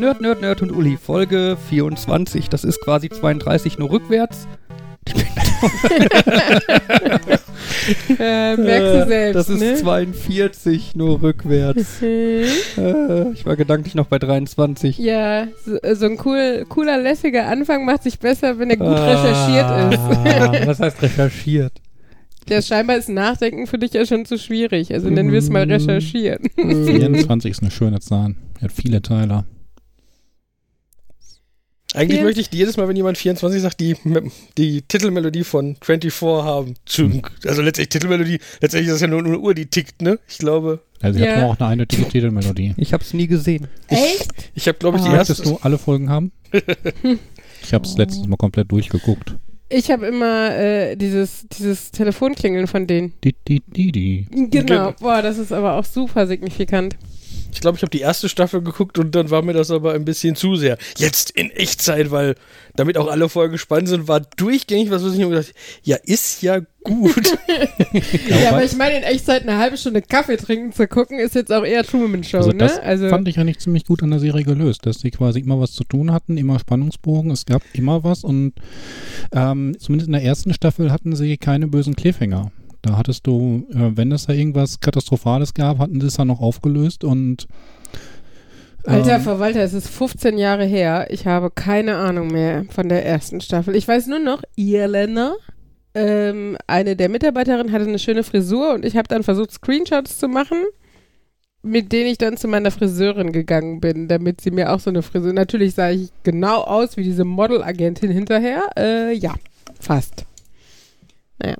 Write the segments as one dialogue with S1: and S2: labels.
S1: Nerd, Nerd, Nerd und Uli, Folge 24. Das ist quasi 32 nur rückwärts.
S2: äh, merkst du selbst.
S1: Das ist
S2: ne?
S1: 42 nur rückwärts. äh, ich war gedanklich noch bei 23.
S2: Ja, so, so ein cool, cooler, lässiger Anfang macht sich besser, wenn er gut
S1: Ah,
S2: recherchiert ist.
S1: Was heißt recherchiert?
S2: Ja, scheinbar ist Nachdenken für dich ja schon zu schwierig. Also nennen wir es mal
S1: Mhm.
S2: recherchieren.
S3: 24 ist eine schöne Zahl. Er hat viele Teile.
S4: Eigentlich möchte ich jedes Mal, wenn jemand 24 sagt, die, die Titelmelodie von 24 haben. Also letztendlich Titelmelodie, letztendlich ist das ja nur eine Uhr, die tickt, ne? Ich glaube,
S3: Also sie
S2: Ja.
S3: hat nur auch eine eindeutige Titelmelodie.
S1: Ich hab's nie gesehen.
S2: Echt?
S4: ich habe, glaube ich, die
S2: Ah.
S4: erste.
S3: Möchtest du alle Folgen haben? Ich habe es letztens mal komplett durchgeguckt.
S2: Ich habe immer äh, dieses, dieses Telefonklingeln von denen.
S3: Die, die, die, die.
S2: Genau. Boah, das ist aber auch super signifikant.
S4: Ich glaube, ich habe die erste Staffel geguckt und dann war mir das aber ein bisschen zu sehr. Jetzt in Echtzeit, weil damit auch alle Folgen spannend sind, war durchgängig was, was ich mir gedacht ja, ist ja gut.
S2: Ja, aber ich meine, in Echtzeit eine halbe Stunde Kaffee trinken zu gucken, ist jetzt auch eher Truman Show,
S3: Also das
S2: ne? Also,
S3: fand ich eigentlich ziemlich gut an der Serie gelöst, dass sie quasi immer was zu tun hatten, immer Spannungsbogen, es gab immer was und ähm, zumindest in der ersten Staffel hatten sie keine bösen Cliffhanger. Da hattest du, äh, wenn es da irgendwas Katastrophales gab, hatten sie es dann noch aufgelöst und
S2: Alter
S3: ähm,
S2: Verwalter, es ist 15 Jahre her. Ich habe keine Ahnung mehr von der ersten Staffel. Ich weiß nur noch, Irländer, ähm, eine der Mitarbeiterinnen hatte eine schöne Frisur und ich habe dann versucht, Screenshots zu machen, mit denen ich dann zu meiner Friseurin gegangen bin, damit sie mir auch so eine Frisur. Natürlich sah ich genau aus wie diese Modelagentin hinterher. Äh, ja, fast.
S4: ähm,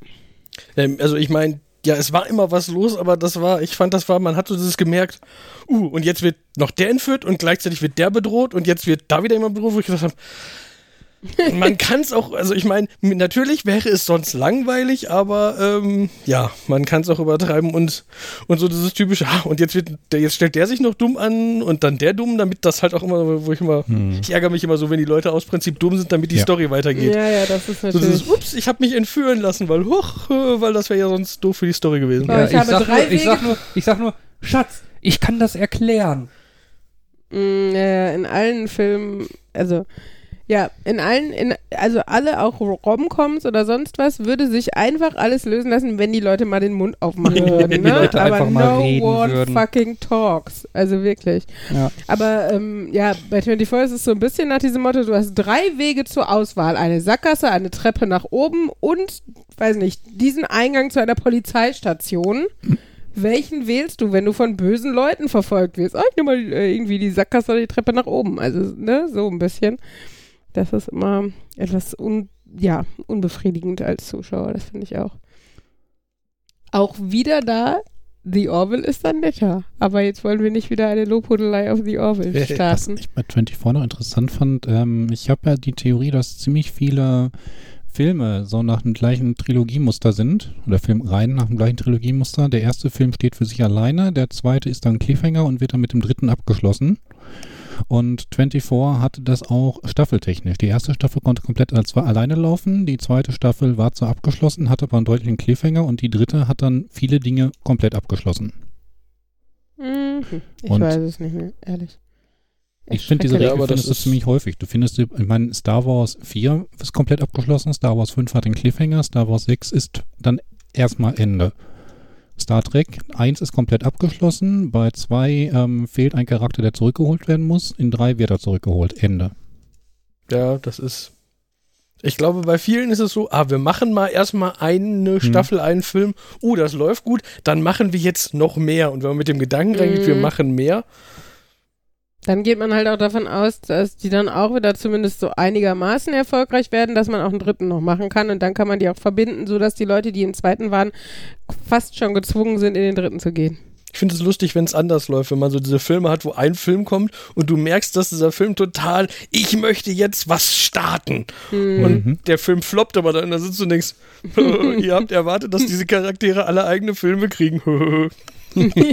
S4: also ich meine, ja, es war immer was los, aber das war, ich fand, das war, man hat so dieses gemerkt, uh, und jetzt wird noch der entführt und gleichzeitig wird der bedroht und jetzt wird da wieder jemand bedroht, wo ich gesagt habe, man kann es auch, also ich meine, natürlich wäre es sonst langweilig, aber ähm, ja, man kann es auch übertreiben und, und so dieses typische, ah, und jetzt wird der, jetzt stellt der sich noch dumm an und dann der dumm, damit das halt auch immer, wo ich immer,
S3: hm.
S4: ich ärgere mich immer so, wenn die Leute aus Prinzip dumm sind, damit die
S3: Ja.
S4: Story weitergeht.
S2: Ja, ja, das ist
S4: So
S2: natürlich.
S4: dieses, ups, ich habe mich entführen lassen, weil, huch, äh, weil das wäre ja sonst doof für die Story gewesen.
S2: Ja, ich habe
S1: sag
S2: drei
S1: nur, ich, sag nur, ich sag nur, Schatz, ich kann das erklären.
S2: Mm, ja, in allen Filmen, also ja, in allen, in, also alle auch Romcoms oder sonst was, würde sich einfach alles lösen lassen, wenn die Leute mal den Mund aufmachen
S1: Ja,
S2: würden.
S1: wenn
S2: Ne?
S1: die Leute
S2: Aber
S1: einfach mal
S2: no
S1: reden
S2: one
S1: würden.
S2: fucking talks. Also wirklich.
S1: Ja.
S2: Aber ähm, ja, bei 24 ist es so ein bisschen nach diesem Motto, du hast drei Wege zur Auswahl. Eine Sackgasse, eine Treppe nach oben und, weiß nicht, diesen Eingang zu einer Polizeistation. Welchen wählst du, wenn du von bösen Leuten verfolgt wirst? Oh, ich nehme mal äh, irgendwie die Sackgasse oder die Treppe nach oben. Also, ne, so ein bisschen. Das ist immer etwas un ja, unbefriedigend als Zuschauer, das finde ich auch. Auch wieder da, The Orville ist dann netter. Aber jetzt wollen wir nicht wieder eine Lobhudelei auf The Orville
S4: Was
S3: Was
S2: starten.
S3: ich bei 24 noch interessant fand, ähm, ich habe ja die Theorie, dass ziemlich viele Filme so nach dem gleichen Trilogiemuster sind, oder Filmreihen nach dem gleichen Trilogiemuster. Der erste Film steht für sich alleine, der zweite ist dann Cliffhanger und wird dann mit dem dritten abgeschlossen. Und 24 hatte das auch staffeltechnisch. Die erste Staffel konnte komplett als alleine laufen, die zweite Staffel war zwar abgeschlossen, hatte aber einen deutlichen Cliffhanger und die dritte hat dann viele Dinge komplett abgeschlossen.
S2: Mhm. Ich
S3: Und-
S2: weiß es nicht mehr, ehrlich.
S3: Ich finde diese
S4: Ja,
S3: Regel
S4: aber das
S3: findest du
S4: ist-
S3: ziemlich häufig. Du findest, ich meine, Star Wars 4 ist komplett abgeschlossen, Star Wars 5 hat den Cliffhanger, Star Wars 6 ist dann erstmal Ende. Star Trek 1 ist komplett abgeschlossen, bei 2 ähm, fehlt ein Charakter, der zurückgeholt werden muss, in 3 wird er zurückgeholt, Ende.
S4: Ja, das ist. Ich glaube, bei vielen ist es so, ah, wir machen mal erstmal eine Staffel, einen Film. Uh, das läuft gut, dann machen wir jetzt noch mehr. Und wenn man mit dem Gedanken reingeht, wir
S2: Mhm.
S4: machen mehr,
S2: Dann geht man halt auch davon aus, dass die dann auch wieder zumindest so einigermaßen erfolgreich werden, dass man auch einen dritten noch machen kann und dann kann man die auch verbinden, sodass die Leute, die im zweiten waren, fast schon gezwungen sind, in den dritten zu gehen.
S4: ich finde es lustig, wenn es anders läuft, wenn man so diese Filme hat, wo ein Film kommt und du merkst, dass dieser Film total, ich möchte jetzt was starten.
S2: Hm.
S4: Und
S3: Mhm.
S4: der Film floppt aber dann, da sitzt du und denkst, ihr habt erwartet, dass diese Charaktere alle eigene Filme kriegen.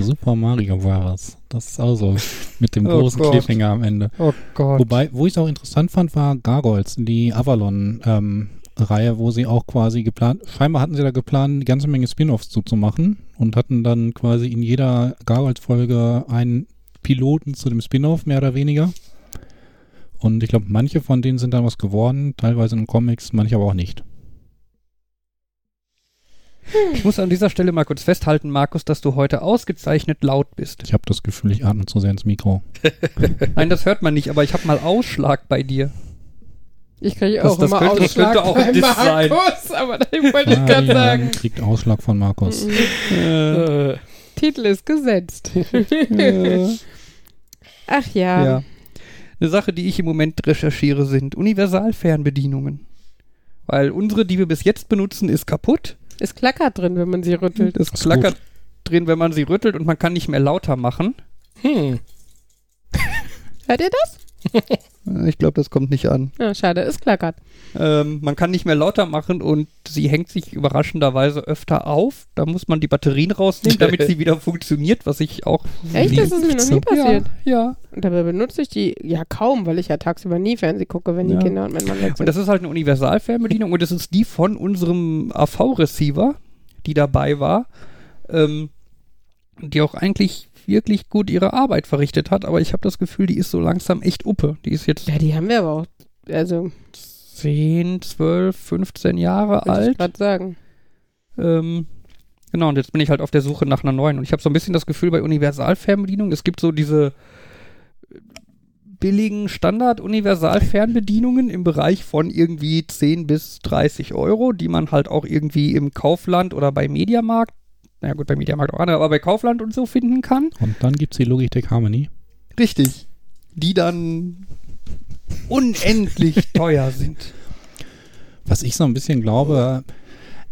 S3: Super Mario Bros. Das ist auch so. Mit dem
S1: Oh
S3: großen
S1: Gott.
S3: Cliffhanger am Ende.
S1: Oh Gott.
S3: Wobei, wo ich es auch interessant fand, war Gargoyles, die Avalon-Reihe, wo sie auch quasi geplant, scheinbar hatten sie da geplant, eine ganze Menge Spin-Offs zuzumachen und hatten dann quasi in jeder Gargoyles-Folge einen Piloten zu dem Spin-off, mehr oder weniger. Und ich glaube, manche von denen sind dann was geworden, teilweise in Comics, manche aber auch nicht.
S1: Ich muss an dieser Stelle mal kurz festhalten, Markus, dass du heute ausgezeichnet laut bist.
S3: Ich habe das Gefühl, ich atme zu sehr ins Mikro.
S1: Nein, das hört man nicht, aber ich habe mal Ausschlag bei dir.
S2: Ich kriege
S1: Das-
S2: auch
S1: das
S2: immer
S1: könnte- das
S2: Ausschlag
S1: könnte auch ein
S2: bei
S1: Diss sein.
S2: Markus, aber das wollte ich gerade
S3: Fabian
S2: sagen.
S3: kriegt Ausschlag von Markus.
S1: Äh,
S4: Äh,
S2: Titel ist gesetzt.
S1: äh,
S2: Ach ja.
S1: ja. Eine Sache, die ich im Moment recherchiere, sind Universalfernbedienungen. Weil unsere, die wir bis jetzt benutzen, ist kaputt.
S2: Es klackert drin, wenn man sie rüttelt.
S1: Es
S3: ist
S1: klackert drin, wenn man sie rüttelt und man kann nicht mehr lauter machen.
S4: hm.
S2: Hört ihr das?
S1: Ich glaube, das kommt nicht an.
S2: Ja, schade, es klackert.
S1: Ähm, man kann nicht mehr lauter machen und sie hängt sich überraschenderweise öfter auf. Da muss man die Batterien rausnehmen, damit sie wieder funktioniert, was ich auch.
S2: Echt?
S1: lieb-
S2: Das ist mir noch nie passiert.
S1: Ja, ja.
S2: Und dabei benutze ich die ja kaum, weil ich ja tagsüber nie Fernsehen gucke, wenn
S1: Ja.
S2: die Kinder und mein Mann weg
S1: Und
S2: sind.
S1: das ist halt eine Universalfernbedienung und das ist die von unserem AV-Receiver, die dabei war, ähm, die auch eigentlich wirklich gut ihre Arbeit verrichtet hat, aber ich habe das Gefühl, die ist so langsam echt uppe. Die ist jetzt
S2: ja, die haben wir aber auch. Also,
S1: 10, 12, 15 Jahre
S2: wollte ich
S1: alt.
S2: gerade sagen.
S1: Ähm, genau, und jetzt bin ich halt auf der Suche nach einer neuen. Und ich habe so ein bisschen das Gefühl bei Universalfernbedienungen, es gibt so diese billigen Standard-Universalfernbedienungen im Bereich von irgendwie 10 bis 30 Euro, die man halt auch irgendwie im Kaufland oder bei Mediamarkt, na ja gut, bei Mediamarkt auch andere, aber bei Kaufland und so finden kann.
S3: Und dann gibt es die Logitech Harmony.
S1: Richtig. Die dann unendlich teuer sind.
S3: Was ich so ein bisschen glaube,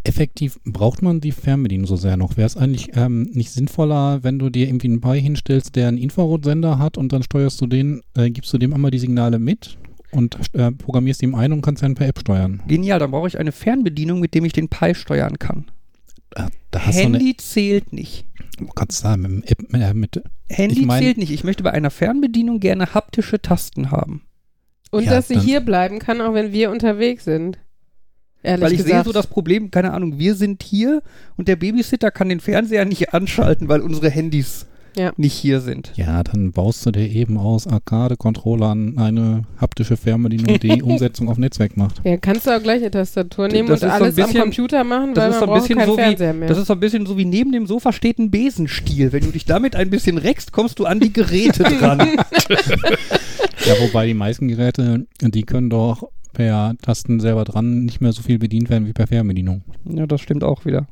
S3: effektiv braucht man die Fernbedienung so sehr noch. Wäre es eigentlich ähm, nicht sinnvoller, wenn du dir irgendwie einen Pi hinstellst, der einen Infrarotsender hat und dann steuerst du den, äh, gibst du dem einmal die Signale mit und äh, programmierst ihm ein und kannst dann per App steuern.
S1: Genial, dann brauche ich eine Fernbedienung, mit dem ich den Pi steuern kann.
S3: Da hast du eine,
S1: Handy zählt nicht.
S3: kannst sagen, mit, dem App, äh, mit
S1: Handy
S3: Ich mein-
S1: zählt nicht. Ich möchte bei einer Fernbedienung gerne haptische Tasten haben.
S2: Und
S3: Ja,
S2: dass sie hier bleiben kann, auch wenn wir unterwegs sind. Ehrlich
S1: weil ich
S2: gesagt.
S1: sehe so das Problem, keine Ahnung, wir sind hier und der Babysitter kann den Fernseher nicht anschalten, weil unsere Handys
S2: Ja.
S1: nicht hier sind.
S3: Ja, dann baust du dir eben aus Arcade-Controllern eine haptische Fernbedienung, die Umsetzung auf Netzwerk macht.
S2: ja, kannst du auch gleich eine Tastatur nehmen
S1: Das
S2: und
S1: ist so ein
S2: alles am
S1: bisschen-
S2: Computer machen,
S1: das
S2: weil
S1: ist
S2: man
S1: so ein
S2: braucht
S1: bisschen
S2: keinen
S1: so wie-
S2: mehr.
S1: Das ist so ein bisschen so wie neben dem Sofa steht ein Besenstiel. Wenn du dich damit ein bisschen reckst, kommst du an die Geräte dran.
S3: Ja, wobei die meisten Geräte, die können doch per Tasten selber dran nicht mehr so viel bedient werden wie per Fernbedienung.
S1: ja, das stimmt auch wieder.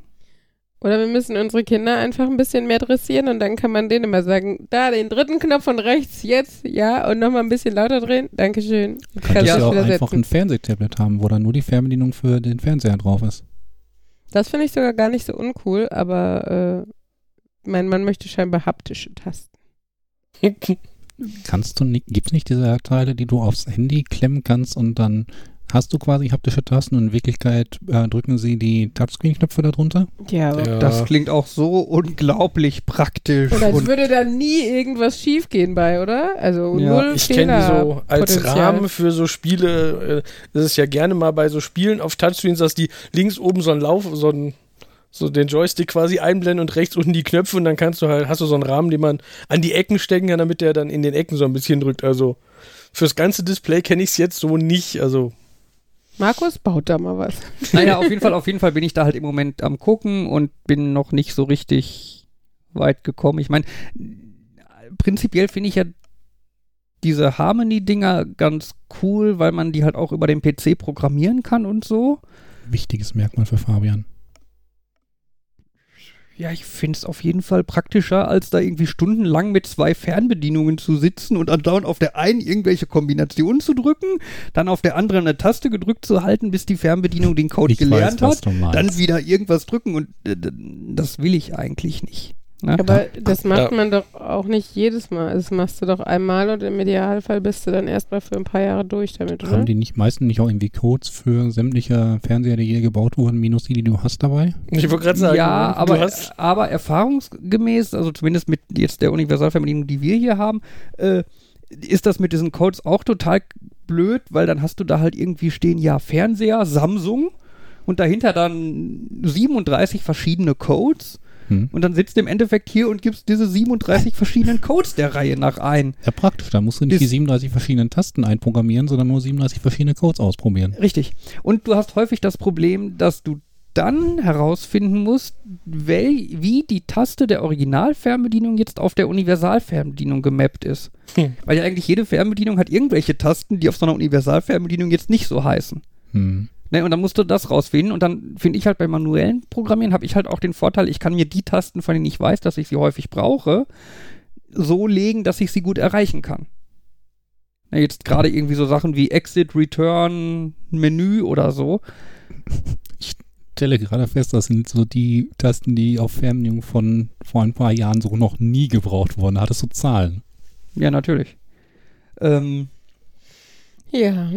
S2: Oder wir müssen unsere Kinder einfach ein bisschen mehr dressieren und dann kann man denen immer sagen, da den dritten Knopf von rechts, jetzt, ja, und nochmal ein bisschen lauter drehen. Dankeschön.
S3: Könntest
S2: kannst
S3: du
S2: du
S3: auch einfach
S2: setzen.
S3: ein Fernsehtablet haben, wo dann nur die Fernbedienung für den Fernseher drauf ist.
S2: Das finde ich sogar gar nicht so uncool, aber äh, mein Mann möchte scheinbar haptische Tasten.
S3: Kannst du nicht, gibt's nicht diese Teile, die du aufs Handy klemmen kannst und dann hast du quasi haptische Tasten und in Wirklichkeit äh, drücken sie die Touchscreen-Knöpfe darunter?
S2: Ja, aber
S4: Ja.
S1: Das klingt auch so unglaublich praktisch.
S2: Und als
S1: Und
S2: würde da nie irgendwas schief gehen bei, oder? Also
S1: Ja,
S2: null
S4: Ich kenne die so als
S2: Fehlerpotenzial.
S4: Rahmen für so Spiele. Äh, das ist ja gerne mal bei so Spielen auf Touchscreens, dass die links oben so einen Lauf, so einen so den Joystick quasi einblenden und rechts unten die Knöpfe und dann kannst du halt, hast du so einen Rahmen, den man an die Ecken stecken kann, damit der dann in den Ecken so ein bisschen drückt. Also fürs ganze Display kenne ich es jetzt so nicht. Also
S2: Markus baut da mal was.
S1: Naja, auf jeden Fall, auf jeden Fall bin ich da halt im Moment am gucken und bin noch nicht so richtig weit gekommen. Ich meine, prinzipiell finde ich ja diese Harmony-Dinger ganz cool, weil man die halt auch über den PC programmieren kann und so.
S3: Wichtiges Merkmal für Fabian.
S1: Ja, ich finde es auf jeden Fall praktischer, als da irgendwie stundenlang mit zwei Fernbedienungen zu sitzen und andauernd auf der einen irgendwelche Kombinationen zu drücken, dann auf der anderen eine Taste gedrückt zu halten, bis die Fernbedienung den Code
S3: ich
S1: gelernt
S3: weiß,
S1: hat. dann wieder irgendwas drücken und äh, das will ich eigentlich nicht. Ne?
S2: Aber das macht
S4: Ja.
S2: man doch auch nicht jedes Mal. Das machst du doch einmal und im Idealfall bist du dann erstmal für ein paar Jahre durch damit, oder?
S3: Haben die nicht meisten nicht auch irgendwie Codes für sämtliche Fernseher, die je gebaut wurden, minus die, die du hast dabei?
S4: ich wollte gerade sagen,
S1: ja,
S4: du
S1: aber,
S4: hast
S1: aber erfahrungsgemäß, also zumindest mit jetzt der Universalfernbedienung, die wir hier haben, äh, ist das mit diesen Codes auch total blöd, weil dann hast du da halt irgendwie stehen, ja, Fernseher, Samsung und dahinter dann 37 verschiedene Codes.
S3: Hm.
S1: und dann sitzt du im Endeffekt hier und gibst diese 37 verschiedenen Codes der Reihe nach ein.
S3: Ja, praktisch. Da musst du nicht
S1: Ist-
S3: die 37 verschiedenen Tasten einprogrammieren, sondern nur 37 verschiedene Codes ausprobieren.
S1: Richtig. Und du hast häufig das Problem, dass du dann herausfinden musst, wel, wie die Taste der Originalfernbedienung jetzt auf der Universalfernbedienung gemappt ist.
S4: Hm.
S1: Weil ja eigentlich jede Fernbedienung hat irgendwelche Tasten, die auf so einer Universalfernbedienung jetzt nicht so heißen.
S3: Hm.
S1: Ne, und dann musst du das rausfinden und dann finde ich halt bei manuellen Programmieren habe ich halt auch den Vorteil, ich kann mir die Tasten, von denen ich weiß, dass ich sie häufig brauche, so legen, dass ich sie gut erreichen kann. Ne, jetzt gerade irgendwie so Sachen wie Exit, Return, Menü oder so.
S3: stelle gerade fest, das sind so die Tasten, die auf Fernbedienungen von vor ein paar Jahren so noch nie gebraucht wurden. Da hattest du Zahlen.
S1: Ja, natürlich. Ähm,
S2: Ja.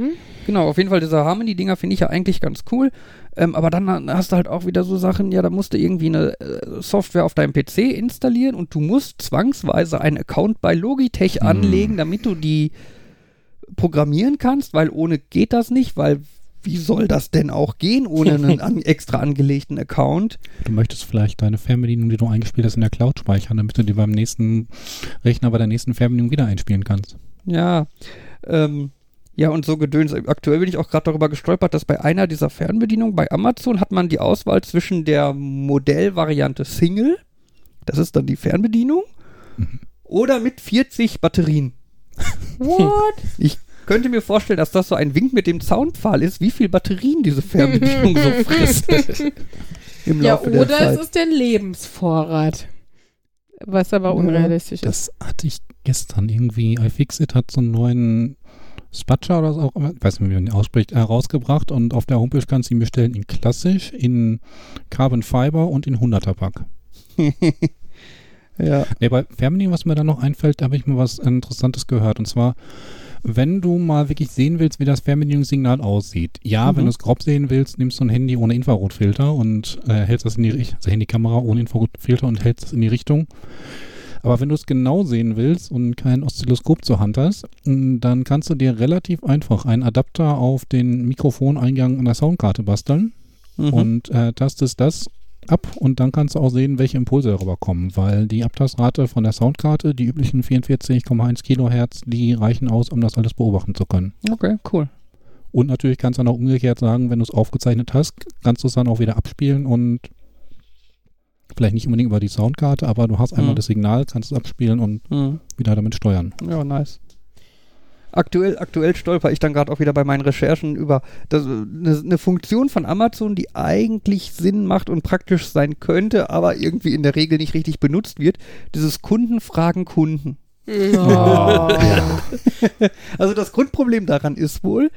S1: Genau, auf jeden Fall diese Harmony-Dinger finde ich ja eigentlich ganz cool. Ähm, aber dann hast du halt auch wieder so Sachen, ja, da musst du irgendwie eine äh, Software auf deinem PC installieren und du musst zwangsweise einen Account bei Logitech
S3: Hm.
S1: anlegen, damit du die programmieren kannst, weil ohne geht das nicht, weil wie soll das denn auch gehen ohne einen an, extra angelegten Account?
S3: Du möchtest vielleicht deine Fernbedienung, die du eingespielt hast, in der Cloud speichern, damit du die beim nächsten Rechner bei der nächsten Fernbedienung wieder einspielen kannst.
S1: Ja, ähm, ja, und so Gedöns. Aktuell bin ich auch gerade darüber gestolpert, dass bei einer dieser Fernbedienungen bei Amazon hat man die Auswahl zwischen der Modellvariante Single, das ist dann die Fernbedienung, oder mit 40 Batterien.
S2: What?
S1: Ich könnte mir vorstellen, dass das so ein Wink mit dem Zaunpfahl ist, wie viel Batterien diese Fernbedienung so frisst. Im
S2: ja,
S1: Laufe der
S2: oder
S1: Zeit.
S2: es ist der Lebensvorrat. Was aber unrealistisch ist.
S3: Das hatte ich gestern irgendwie. iFixit hat so einen neuen Spatscher oder so auch immer, ich weiß nicht, wie man den ausspricht, äh, rausgebracht und auf der Homepage kannst du ihn bestellen in klassisch, in Carbon Fiber und in 100er Pack.
S1: ja.
S3: Nee, bei Fernbedienung, was mir da noch einfällt, da habe ich mal was Interessantes gehört. Und zwar, wenn du mal wirklich sehen willst, wie das Fernbedienungssignal aussieht. Ja,
S1: Mhm.
S3: wenn du es grob sehen willst, nimmst du ein Handy ohne Infrarotfilter und äh, hältst das in die Richtung, also Handykamera ohne Infrarotfilter und hältst es in die Richtung. Aber wenn du es genau sehen willst und kein Oszilloskop zur Hand hast, dann kannst du dir relativ einfach einen Adapter auf den Mikrofoneingang an der Soundkarte basteln
S1: Mhm.
S3: und äh, tastest das ab und dann kannst du auch sehen, welche Impulse darüber kommen, weil die Abtastrate von der Soundkarte, die üblichen 44,1 Kilohertz, die reichen aus, um das alles beobachten zu können.
S1: Okay, cool.
S3: Und natürlich kannst du dann auch umgekehrt sagen, wenn du es aufgezeichnet hast, kannst du es dann auch wieder abspielen und vielleicht nicht unbedingt über die Soundkarte, aber du hast einmal
S1: Mhm.
S3: das Signal, kannst es abspielen und
S1: Mhm.
S3: wieder damit steuern.
S1: Ja, nice. Aktuell, aktuell stolper ich dann gerade auch wieder bei meinen Recherchen über das, eine, eine Funktion von Amazon, die eigentlich Sinn macht und praktisch sein könnte, aber irgendwie in der Regel nicht richtig benutzt wird. Dieses Kunden fragen Kunden.
S2: Oh.
S1: Also das Grundproblem daran ist wohl,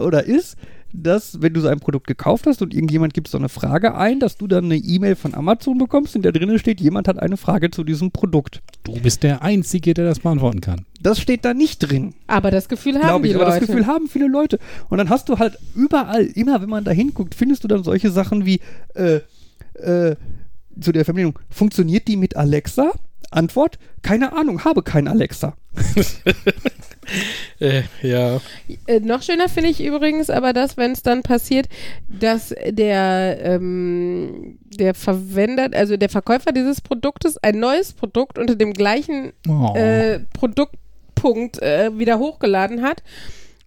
S1: oder ist, dass wenn du so ein Produkt gekauft hast und irgendjemand gibt so eine Frage ein, dass du dann eine E-Mail von Amazon bekommst, in der drinnen steht, jemand hat eine Frage zu diesem Produkt.
S3: Du bist der Einzige, der das beantworten kann.
S1: Das steht da nicht drin.
S2: Aber das Gefühl haben
S1: glaube
S2: die
S1: ich. Aber
S2: Leute.
S1: das Gefühl haben viele Leute. Und dann hast du halt überall, immer wenn man da hinguckt, findest du dann solche Sachen wie, äh, äh, zu der Verbindung, funktioniert die mit Alexa? Antwort, keine Ahnung, habe kein Alexa.
S4: Äh, ja.
S2: Äh, noch schöner finde ich übrigens aber das, wenn es dann passiert, dass der, ähm, der Verwender, also der Verkäufer dieses Produktes ein neues Produkt unter dem gleichen
S3: Oh.
S2: äh, Produktpunkt äh, wieder hochgeladen hat.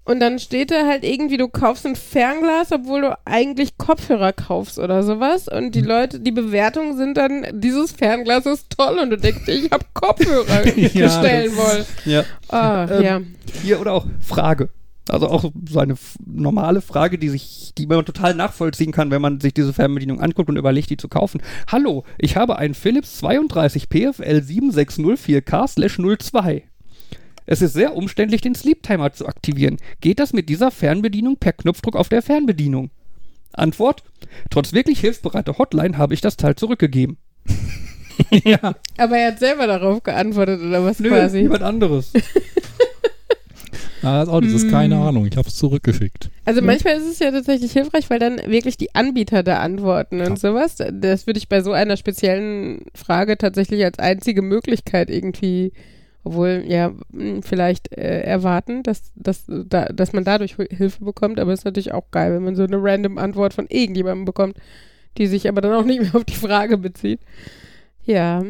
S2: Und dann steht da halt irgendwie, du kaufst ein Fernglas, obwohl du eigentlich Kopfhörer kaufst oder sowas. Und die Leute, die Bewertungen sind dann, dieses Fernglas ist toll und du denkst, ich habe Kopfhörer bestellen wollen.
S1: Ja.
S2: Ah,
S1: Ähm,
S2: ja.
S1: Hier oder auch Frage. Also auch so eine normale Frage, die sich, die man total nachvollziehen kann, wenn man sich diese Fernbedienung anguckt und überlegt, die zu kaufen. Hallo, ich habe einen Philips 32 PFL 7604K/02. Es ist sehr umständlich, den Sleep Timer zu aktivieren. Geht das mit dieser Fernbedienung per Knopfdruck auf der Fernbedienung? Antwort: Trotz wirklich hilfsbereiter Hotline habe ich das Teil zurückgegeben.
S3: ja.
S2: Aber er hat selber darauf geantwortet oder was
S1: Nö,
S2: quasi?
S1: jemand anderes.
S3: Ah, das Auto ist keine Ahnung. Ich habe es zurückgeschickt.
S2: Also manchmal ist es ja tatsächlich hilfreich, weil dann wirklich die Anbieter da antworten und
S3: Ja.
S2: sowas. Das würde ich bei so einer speziellen Frage tatsächlich als einzige Möglichkeit irgendwie, obwohl ja mh, vielleicht äh, erwarten, dass, dass, da, dass man dadurch Hilfe bekommt. Aber es ist natürlich auch geil, wenn man so eine random Antwort von irgendjemandem bekommt, die sich aber dann auch nicht mehr auf die Frage bezieht. Ja.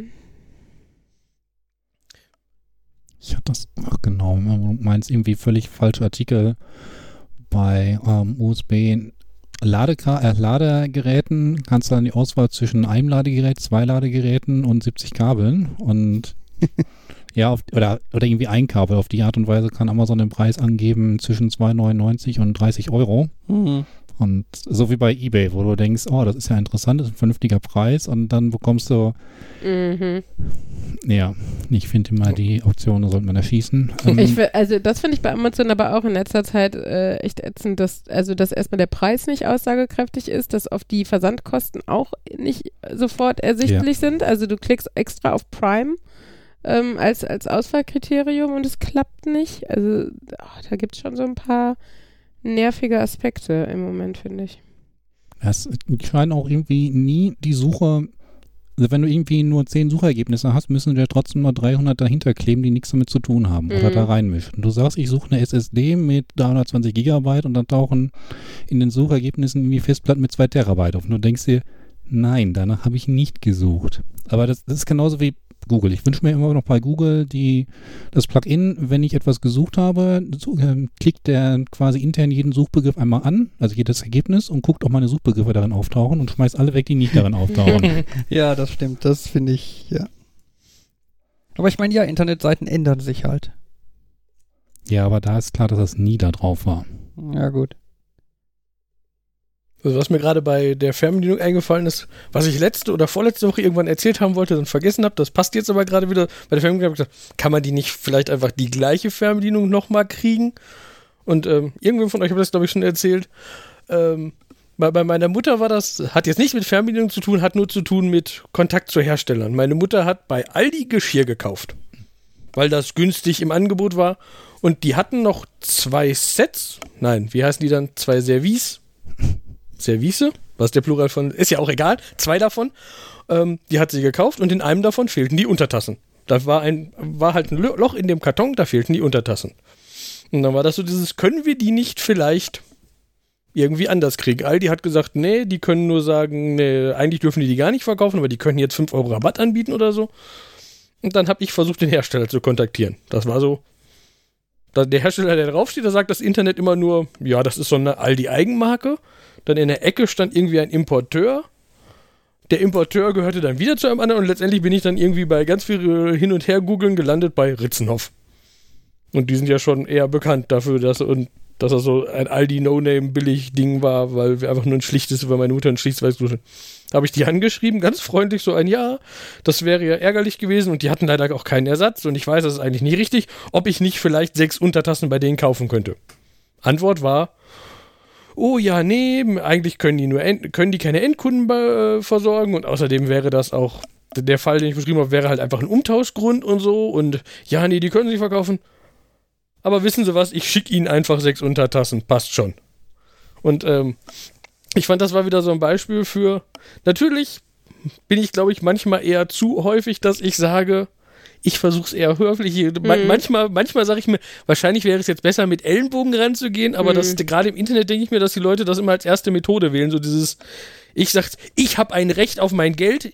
S3: Ich hatte das, ach genau, du meinst irgendwie völlig falsche Artikel bei ähm, USB Ladekra äh, Ladegeräten kannst du dann die Auswahl zwischen einem Ladegerät, zwei Ladegeräten und 70 Kabeln und ja, auf, oder, oder irgendwie ein Kabel. Auf die Art und Weise kann Amazon den Preis angeben zwischen 2,99 und 30 Euro.
S1: Mhm.
S3: Und so wie bei eBay, wo du denkst, oh, das ist ja interessant, das ist ein vernünftiger Preis und dann bekommst du,
S2: Mhm.
S3: ja, ich finde immer die Auktionen sollte man erschießen. Ähm,
S2: also das finde ich bei Amazon aber auch in letzter Zeit äh, echt ätzend, dass, also dass erstmal der Preis nicht aussagekräftig ist, dass auf die Versandkosten auch nicht sofort ersichtlich sind. Also du klickst extra auf Prime ähm, als, als Auswahlkriterium und es klappt nicht. Also oh, da gibt es schon so ein paar nervige Aspekte im Moment, finde ich.
S3: Es scheinen auch irgendwie nie die Suche, also wenn du irgendwie nur 10 Suchergebnisse hast, müssen dir trotzdem nur 300 dahinter kleben, die nichts damit zu tun haben oder
S2: Mhm.
S3: da reinmischen. Du sagst, ich suche eine SSD mit 320 Gigabyte und dann tauchen in den Suchergebnissen irgendwie Festplatten mit 2 Terabyte auf. Und du denkst dir, nein, danach habe ich nicht gesucht. Aber das, das ist genauso wie Google. Ich wünsche mir immer noch bei Google die, das Plugin, wenn ich etwas gesucht habe, so, ähm, klickt der quasi intern jeden Suchbegriff einmal an, also jedes Ergebnis und guckt, ob meine Suchbegriffe darin auftauchen und schmeißt alle weg, die nicht darin auftauchen.
S1: Ja, das stimmt. Das finde ich, ja. Aber ich meine, ja, Internetseiten ändern sich halt.
S3: ja, aber da ist klar, dass das nie da drauf war.
S1: Ja, gut.
S4: Also was mir gerade bei der Fernbedienung eingefallen ist, was ich letzte oder vorletzte Woche irgendwann erzählt haben wollte und vergessen habe, das passt jetzt aber gerade wieder. Bei der Fernbedienung habe ich gesagt, kann man die nicht vielleicht einfach die gleiche Fernbedienung nochmal kriegen? Und ähm, irgendwem von euch habe das, glaube ich, schon erzählt. Ähm, bei, bei meiner Mutter war das, hat jetzt nichts mit Fernbedienung zu tun, hat nur zu tun mit Kontakt zu Herstellern. Meine Mutter hat bei Aldi Geschirr gekauft, weil das günstig im Angebot war. Und die hatten noch zwei Sets, nein, wie heißen die dann? Zwei Service, Service, was der Plural von, ist ja auch egal, zwei davon, ähm, die hat sie gekauft und in einem davon fehlten die Untertassen. Da war ein, war halt ein Lo- Loch in dem Karton, da fehlten die Untertassen. Und dann war das so dieses, können wir die nicht vielleicht irgendwie anders kriegen? Aldi hat gesagt, nee, die können nur sagen, nee, eigentlich dürfen die die gar nicht verkaufen, aber die können jetzt 5 Euro Rabatt anbieten oder so. Und dann habe ich versucht, den Hersteller zu kontaktieren. Das war so, der Hersteller, der draufsteht, der sagt das Internet immer nur, ja, das ist so eine Aldi-Eigenmarke. Dann in der Ecke stand irgendwie ein Importeur. Der Importeur gehörte dann wieder zu einem anderen und letztendlich bin ich dann irgendwie bei ganz viel Hin- und Her googeln gelandet bei Ritzenhoff. Und die sind ja schon eher bekannt dafür, dass, und, dass das so ein Aldi-No-Name-Billig-Ding war, weil wir einfach nur ein schlichtes, weil meine Mutter ein schlichtes Da habe ich die angeschrieben, ganz freundlich, so ein Ja, das wäre ja ärgerlich gewesen und die hatten leider auch keinen Ersatz und ich weiß, das ist eigentlich nie richtig, ob ich nicht vielleicht sechs Untertassen bei denen kaufen könnte. Antwort war, oh ja, nee, eigentlich können die nur können die keine Endkunden äh, versorgen und außerdem wäre das auch der Fall, den ich beschrieben habe, wäre halt einfach ein Umtauschgrund und so und ja, nee, die können sie verkaufen. Aber wissen Sie was, ich schicke Ihnen einfach sechs Untertassen, passt schon. Und ähm, ich fand, das war wieder so ein Beispiel für, natürlich bin ich, glaube ich, manchmal eher zu häufig, dass ich sage, ich versuche es eher höflich.
S2: Mhm.
S4: Manchmal, manchmal sage ich mir, wahrscheinlich wäre es jetzt besser, mit Ellenbogen ranzugehen, aber
S2: Mhm.
S4: gerade im Internet denke ich mir, dass die Leute das immer als erste Methode wählen. So dieses, ich sag, ich habe ein Recht auf mein Geld.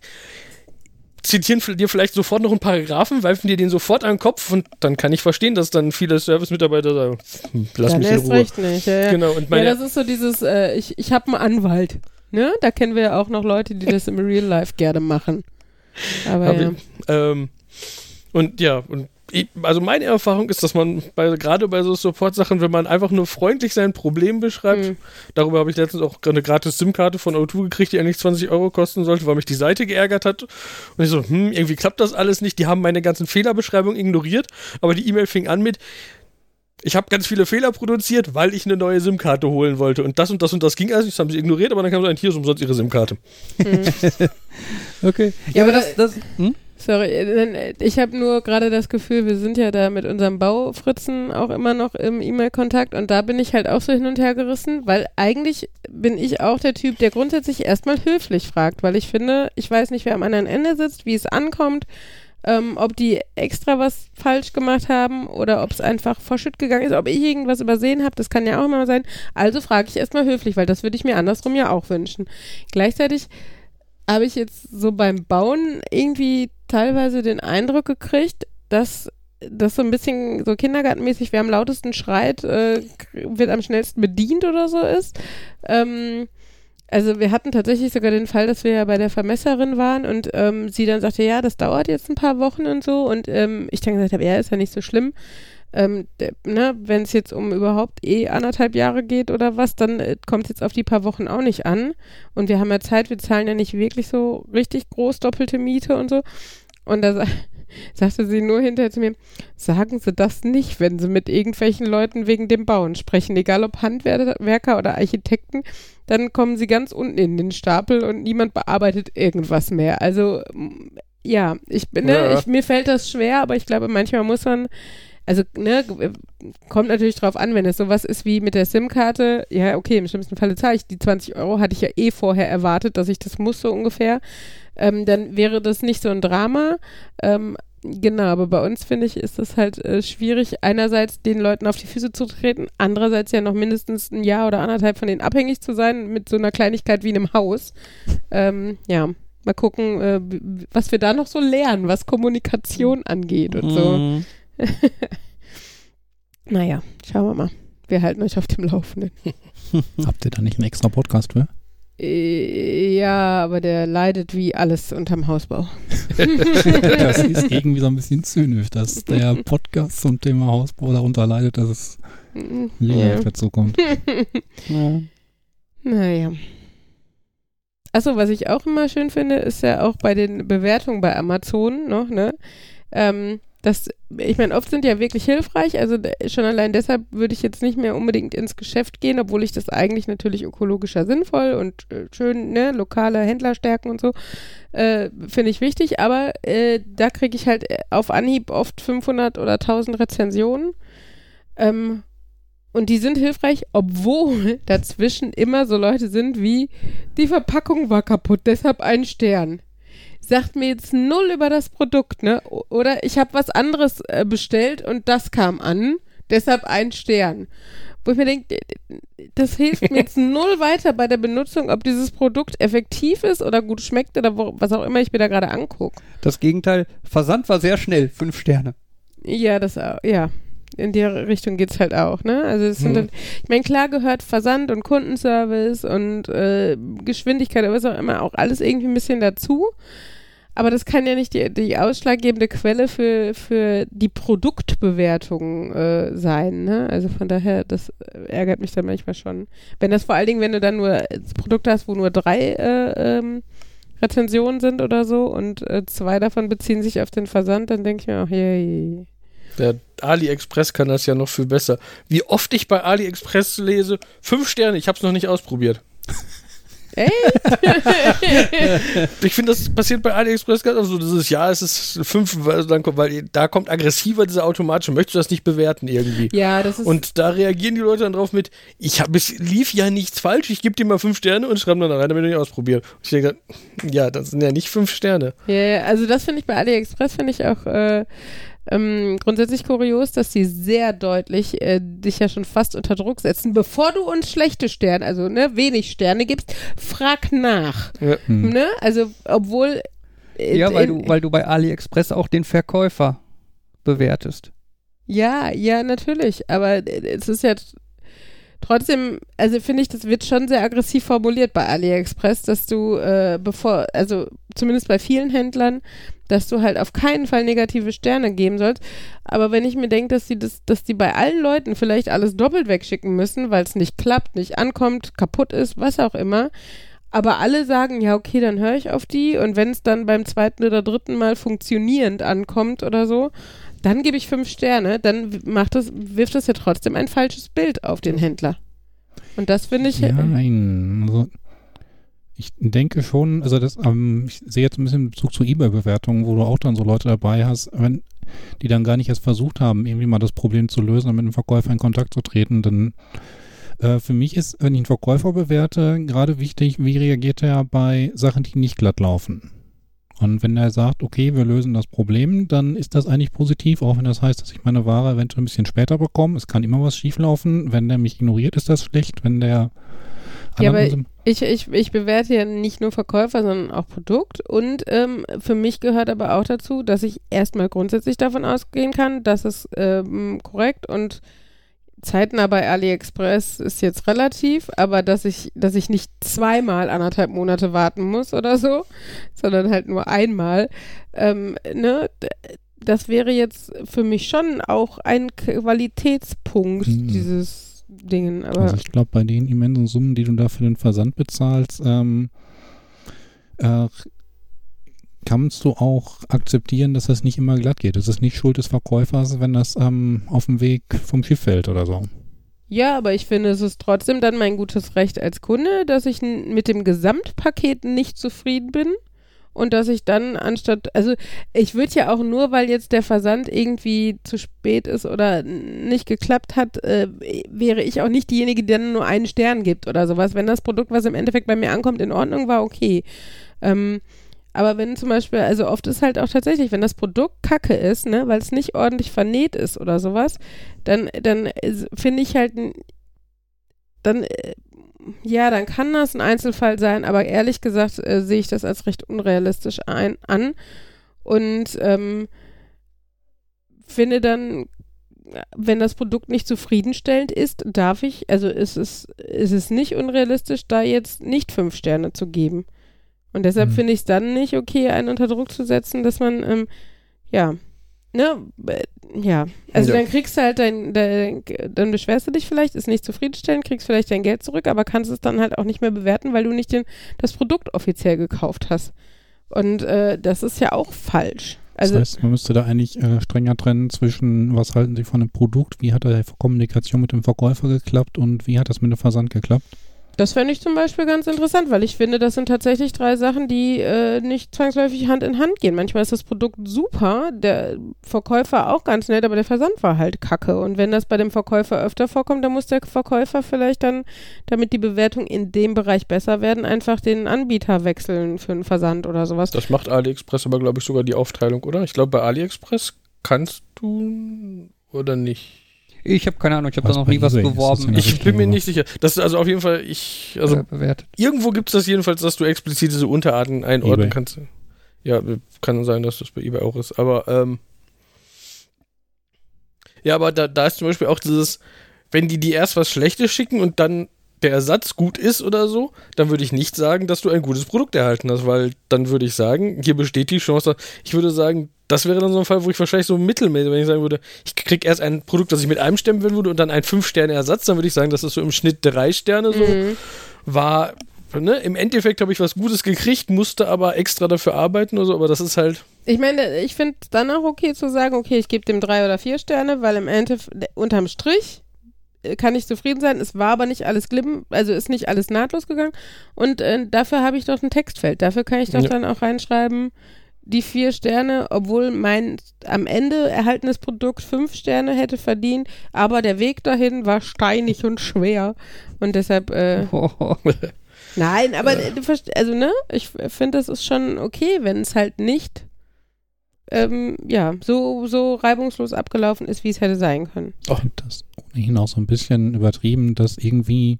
S4: Zitieren dir vielleicht sofort noch einen Paragraphen, werfen dir den sofort an den Kopf und dann kann ich verstehen, dass dann viele Service-Mitarbeiter sagen, hm, lass
S2: Dann
S4: mich in Ruhe.
S2: recht nicht. Ja, ja.
S4: Genau, und
S2: ja,
S4: meine,
S2: das ist so dieses, äh, ich, ich habe einen Anwalt. Ne? Da kennen wir ja auch noch Leute, die das im Real Life gerne machen. Aber ja.
S4: ich, ähm, und ja, und ich, also meine Erfahrung ist, dass man bei, gerade bei so Support-Sachen, wenn man einfach nur freundlich sein Problem beschreibt,
S2: Mhm.
S4: darüber habe ich letztens auch eine gratis SIM-Karte von O2 gekriegt, die eigentlich 20 Euro kosten sollte, weil mich die Seite geärgert hat. Und ich so, hm, irgendwie klappt das alles nicht. Die haben meine ganzen Fehlerbeschreibungen ignoriert, aber die E-Mail fing an mit, ich habe ganz viele Fehler produziert, weil ich eine neue SIM-Karte holen wollte. Und das und das und das ging also, das haben sie ignoriert, aber dann kam so ein, hier ist umsonst ihre SIM-Karte.
S1: Okay.
S2: Ja, aber
S1: das, das, hm?
S2: Sorry, äh, ich habe nur gerade das Gefühl, wir sind ja da mit unserem Baufritzen auch immer noch im E-Mail-Kontakt und da bin ich halt auch so hin und her gerissen, weil eigentlich bin ich auch der Typ, der grundsätzlich erstmal höflich fragt, weil ich finde, ich weiß nicht, wer am anderen Ende sitzt, wie es ankommt, ähm, ob die extra was falsch gemacht haben oder ob es einfach verschütt gegangen ist, ob ich irgendwas übersehen habe, das kann ja auch immer sein. Also frage ich erstmal höflich, weil das würde ich mir andersrum ja auch wünschen. Gleichzeitig habe ich jetzt so beim Bauen irgendwie teilweise den Eindruck gekriegt, dass das so ein bisschen so kindergartenmäßig, wer am lautesten schreit, äh, wird am schnellsten bedient oder so ist. Ähm, also wir hatten tatsächlich sogar den Fall, dass wir ja bei der Vermesserin waren und ähm, sie dann sagte, ja, das dauert jetzt ein paar Wochen und so und ähm, ich dann gesagt habe, ja, ist ja nicht so schlimm. Ähm, ne, wenn es jetzt um überhaupt eh anderthalb Jahre geht oder was, dann äh, kommt es jetzt auf die paar Wochen auch nicht an. Und wir haben ja Zeit, wir zahlen ja nicht wirklich so richtig groß doppelte Miete und so. Und da sagte sie nur hinterher zu mir, sagen Sie das nicht, wenn Sie mit irgendwelchen Leuten wegen dem Bauen sprechen, egal ob Handwerker oder Architekten, dann kommen Sie ganz unten in den Stapel und niemand bearbeitet irgendwas mehr. Also ja, ich bin, ne, ja. ich, mir fällt das schwer, aber ich glaube, manchmal muss man also, ne, kommt natürlich drauf an, wenn es sowas ist wie mit der SIM-Karte, ja, okay, im schlimmsten Falle zahle ich die 20 Euro, hatte ich ja eh vorher erwartet, dass ich das muss, so ungefähr. Ähm, dann wäre das nicht so ein Drama. Ähm, genau, aber bei uns, finde ich, ist es halt äh, schwierig, einerseits den Leuten auf die Füße zu treten, andererseits ja noch mindestens ein Jahr oder anderthalb von denen abhängig zu sein, mit so einer Kleinigkeit wie einem Haus. Ähm, ja, mal gucken, äh, was wir da noch so lernen, was Kommunikation angeht und so. Naja, schauen wir mal. Wir halten euch auf dem Laufenden.
S3: Habt ihr da nicht einen extra Podcast für?
S2: Äh, ja, aber der leidet wie alles unterm Hausbau.
S3: das ist irgendwie so ein bisschen zynisch, dass der Podcast zum Thema Hausbau darunter leidet, dass es länger ja. dazu kommt.
S2: ja. Naja. Achso, was ich auch immer schön finde, ist ja auch bei den Bewertungen bei Amazon noch, ne? Ähm, das, ich meine, oft sind ja wirklich hilfreich. Also schon allein deshalb würde ich jetzt nicht mehr unbedingt ins Geschäft gehen, obwohl ich das eigentlich natürlich ökologischer sinnvoll und äh, schön, ne, lokale Händler stärken und so, äh, finde ich wichtig. Aber äh, da kriege ich halt äh, auf Anhieb oft 500 oder 1000 Rezensionen. Ähm, und die sind hilfreich, obwohl dazwischen immer so Leute sind wie, die Verpackung war kaputt, deshalb ein Stern sagt mir jetzt null über das Produkt, ne? Oder ich habe was anderes äh, bestellt und das kam an, deshalb ein Stern. Wo ich mir denke, das hilft mir jetzt null weiter bei der Benutzung, ob dieses Produkt effektiv ist oder gut schmeckt oder wo, was auch immer ich mir da gerade angucke.
S1: Das Gegenteil, Versand war sehr schnell, fünf Sterne.
S2: Ja, das auch, ja. In die Richtung geht es halt auch, ne? Also es sind hm. dann, ich meine, klar gehört Versand und Kundenservice und äh, Geschwindigkeit, aber was auch immer, auch alles irgendwie ein bisschen dazu. Aber das kann ja nicht die, die ausschlaggebende Quelle für, für die Produktbewertung äh, sein. Ne? Also von daher, das ärgert mich dann manchmal schon. Wenn das vor allen Dingen, wenn du dann nur Produkte hast, wo nur drei äh, ähm, Rezensionen sind oder so und äh, zwei davon beziehen sich auf den Versand, dann denke ich mir auch, yay.
S4: Der AliExpress kann das ja noch viel besser. Wie oft ich bei AliExpress lese, fünf Sterne, ich habe es noch nicht ausprobiert. Echt? ich finde, das passiert bei AliExpress ganz oft so. Dieses Jahr es ist fünf, also dann kommt, weil da kommt aggressiver dieser automatische. Möchtest du das nicht bewerten irgendwie?
S2: Ja, das ist.
S4: Und da reagieren die Leute dann drauf mit: Ich habe, es lief ja nichts falsch. Ich gebe dir mal fünf Sterne und schreiben dann rein, damit du nicht ausprobiert. Und ich denke, ja, das sind ja nicht fünf Sterne.
S2: Ja, also das finde ich bei AliExpress finde ich auch. Äh, ähm, grundsätzlich kurios, dass sie sehr deutlich äh, dich ja schon fast unter Druck setzen. Bevor du uns schlechte Sterne, also ne, wenig Sterne gibst, frag nach. Ja. Hm. Ne? Also, obwohl.
S1: Äh, ja, weil du, weil du bei AliExpress auch den Verkäufer bewertest.
S2: Ja, ja, natürlich. Aber äh, es ist ja trotzdem, also finde ich, das wird schon sehr aggressiv formuliert bei AliExpress, dass du, äh, bevor, also zumindest bei vielen Händlern, dass du halt auf keinen Fall negative Sterne geben sollst. Aber wenn ich mir denke, dass die das, dass die bei allen Leuten vielleicht alles doppelt wegschicken müssen, weil es nicht klappt, nicht ankommt, kaputt ist, was auch immer, aber alle sagen, ja, okay, dann höre ich auf die und wenn es dann beim zweiten oder dritten Mal funktionierend ankommt oder so, dann gebe ich fünf Sterne, dann macht das, wirft das ja trotzdem ein falsches Bild auf den Händler. Und das finde ich.
S3: Ja, nein. Also ich denke schon, also das, ähm, ich sehe jetzt ein bisschen Bezug zu eBay-Bewertungen, wo du auch dann so Leute dabei hast, wenn die dann gar nicht erst versucht haben, irgendwie mal das Problem zu lösen und mit dem Verkäufer in Kontakt zu treten, dann äh, für mich ist, wenn ich einen Verkäufer bewerte, gerade wichtig, wie reagiert er bei Sachen, die nicht glatt laufen. Und wenn er sagt, okay, wir lösen das Problem, dann ist das eigentlich positiv, auch wenn das heißt, dass ich meine Ware eventuell ein bisschen später bekomme. Es kann immer was schieflaufen. Wenn der mich ignoriert, ist das schlecht. Wenn der
S2: Ja, aber ich, ich, ich bewerte ja nicht nur Verkäufer, sondern auch Produkt. Und ähm, für mich gehört aber auch dazu, dass ich erstmal grundsätzlich davon ausgehen kann, dass es ähm, korrekt und zeitnah bei AliExpress ist jetzt relativ, aber dass ich, dass ich nicht zweimal anderthalb Monate warten muss oder so, sondern halt nur einmal. Ähm, ne, das wäre jetzt für mich schon auch ein Qualitätspunkt,
S3: Mhm.
S2: dieses Dingen. Aber
S3: Also ich glaube, bei den immensen Summen, die du da für den Versand bezahlst, ähm, äh, kannst du auch akzeptieren, dass das nicht immer glatt geht. Es ist nicht Schuld des Verkäufers, wenn das ähm, auf dem Weg vom Schiff fällt oder so.
S2: Ja, aber ich finde, es ist trotzdem dann mein gutes Recht als Kunde, dass ich mit dem Gesamtpaket nicht zufrieden bin und dass ich dann anstatt, also ich würde ja auch nur, weil jetzt der Versand irgendwie zu spät ist oder nicht geklappt hat, äh, wäre ich auch nicht diejenige, die dann nur einen Stern gibt oder sowas. Wenn das Produkt, was im Endeffekt bei mir ankommt, in Ordnung war, okay. Ähm, aber wenn zum Beispiel, also oft ist halt auch tatsächlich, wenn das Produkt kacke ist, ne, weil es nicht ordentlich vernäht ist oder sowas, dann, dann finde ich halt, dann, äh, ja, dann kann das ein Einzelfall sein, aber ehrlich gesagt äh, sehe ich das als recht unrealistisch ein, an und ähm, finde dann, wenn das Produkt nicht zufriedenstellend ist, darf ich, also ist es, ist es nicht unrealistisch, da jetzt nicht fünf Sterne zu geben. Und deshalb
S3: Mhm.
S2: finde ich es dann nicht okay, einen unter Druck zu setzen, dass man, ähm, ja, ne, äh, ja, also
S4: Ja.
S2: dann kriegst du halt dein, dein, dann beschwerst du dich vielleicht, ist nicht zufriedenstellend, kriegst vielleicht dein Geld zurück, aber kannst es dann halt auch nicht mehr bewerten, weil du nicht den, das Produkt offiziell gekauft hast. Und äh, das ist ja auch falsch. Also,
S3: das heißt, man müsste da eigentlich äh, strenger trennen zwischen, was halten Sie von dem Produkt, wie hat die Kommunikation mit dem Verkäufer geklappt und wie hat das mit dem Versand geklappt?
S2: Das fände ich zum Beispiel ganz interessant, weil ich finde, das sind tatsächlich drei Sachen, die äh, nicht zwangsläufig Hand in Hand gehen. Manchmal ist das Produkt super, der Verkäufer auch ganz nett, aber der Versand war halt kacke. Und wenn das bei dem Verkäufer öfter vorkommt, dann muss der Verkäufer vielleicht dann, damit die Bewertung in dem Bereich besser werden, einfach den Anbieter wechseln für einen Versand oder sowas.
S4: Das macht AliExpress aber, glaube ich, sogar die Aufteilung, oder? Ich glaube, bei AliExpress kannst du oder nicht.
S1: Ich habe keine Ahnung, ich habe da noch nie was beworben.
S4: Ich
S3: Richtung,
S4: bin mir nicht sicher. Das ist also auf jeden Fall, ich, also
S1: äh, bewertet.
S4: irgendwo gibt es das jedenfalls, dass du explizit diese Unterarten einordnen
S3: eBay.
S4: kannst. Ja, kann sein, dass das bei eBay auch ist. Aber, ähm, ja, aber da, da ist zum Beispiel auch dieses, wenn die dir erst was Schlechtes schicken und dann der Ersatz gut ist oder so, dann würde ich nicht sagen, dass du ein gutes Produkt erhalten hast, weil dann würde ich sagen, hier besteht die Chance, ich würde sagen, das wäre dann so ein Fall, wo ich wahrscheinlich so mittelmäßig, wenn ich sagen würde, ich krieg erst ein Produkt, das ich mit einem Stern würde und dann ein 5-Sterne-Ersatz, dann würde ich sagen, das ist so im Schnitt drei Sterne so
S2: Mhm.
S4: war, ne, im Endeffekt habe ich was Gutes gekriegt, musste aber extra dafür arbeiten oder so, aber das ist halt,
S2: Ich meine, ich finde es dann auch okay zu sagen, okay, ich gebe dem drei oder vier Sterne, weil im Endeffekt unterm Strich kann ich zufrieden sein. Es war aber nicht alles glimm, also ist nicht alles nahtlos gegangen. Und äh, dafür habe ich doch ein Textfeld. Dafür kann ich doch
S4: Ja.
S2: dann auch reinschreiben, die vier Sterne, obwohl mein am Ende erhaltenes Produkt fünf Sterne hätte verdient, aber der Weg dahin war steinig und schwer. Und deshalb, äh, nein, aber äh, also ne, ich finde, das ist schon okay, wenn es halt nicht ähm, ja, so, so reibungslos abgelaufen ist, wie es hätte sein können.
S3: Finde das auch so ein bisschen übertrieben, dass irgendwie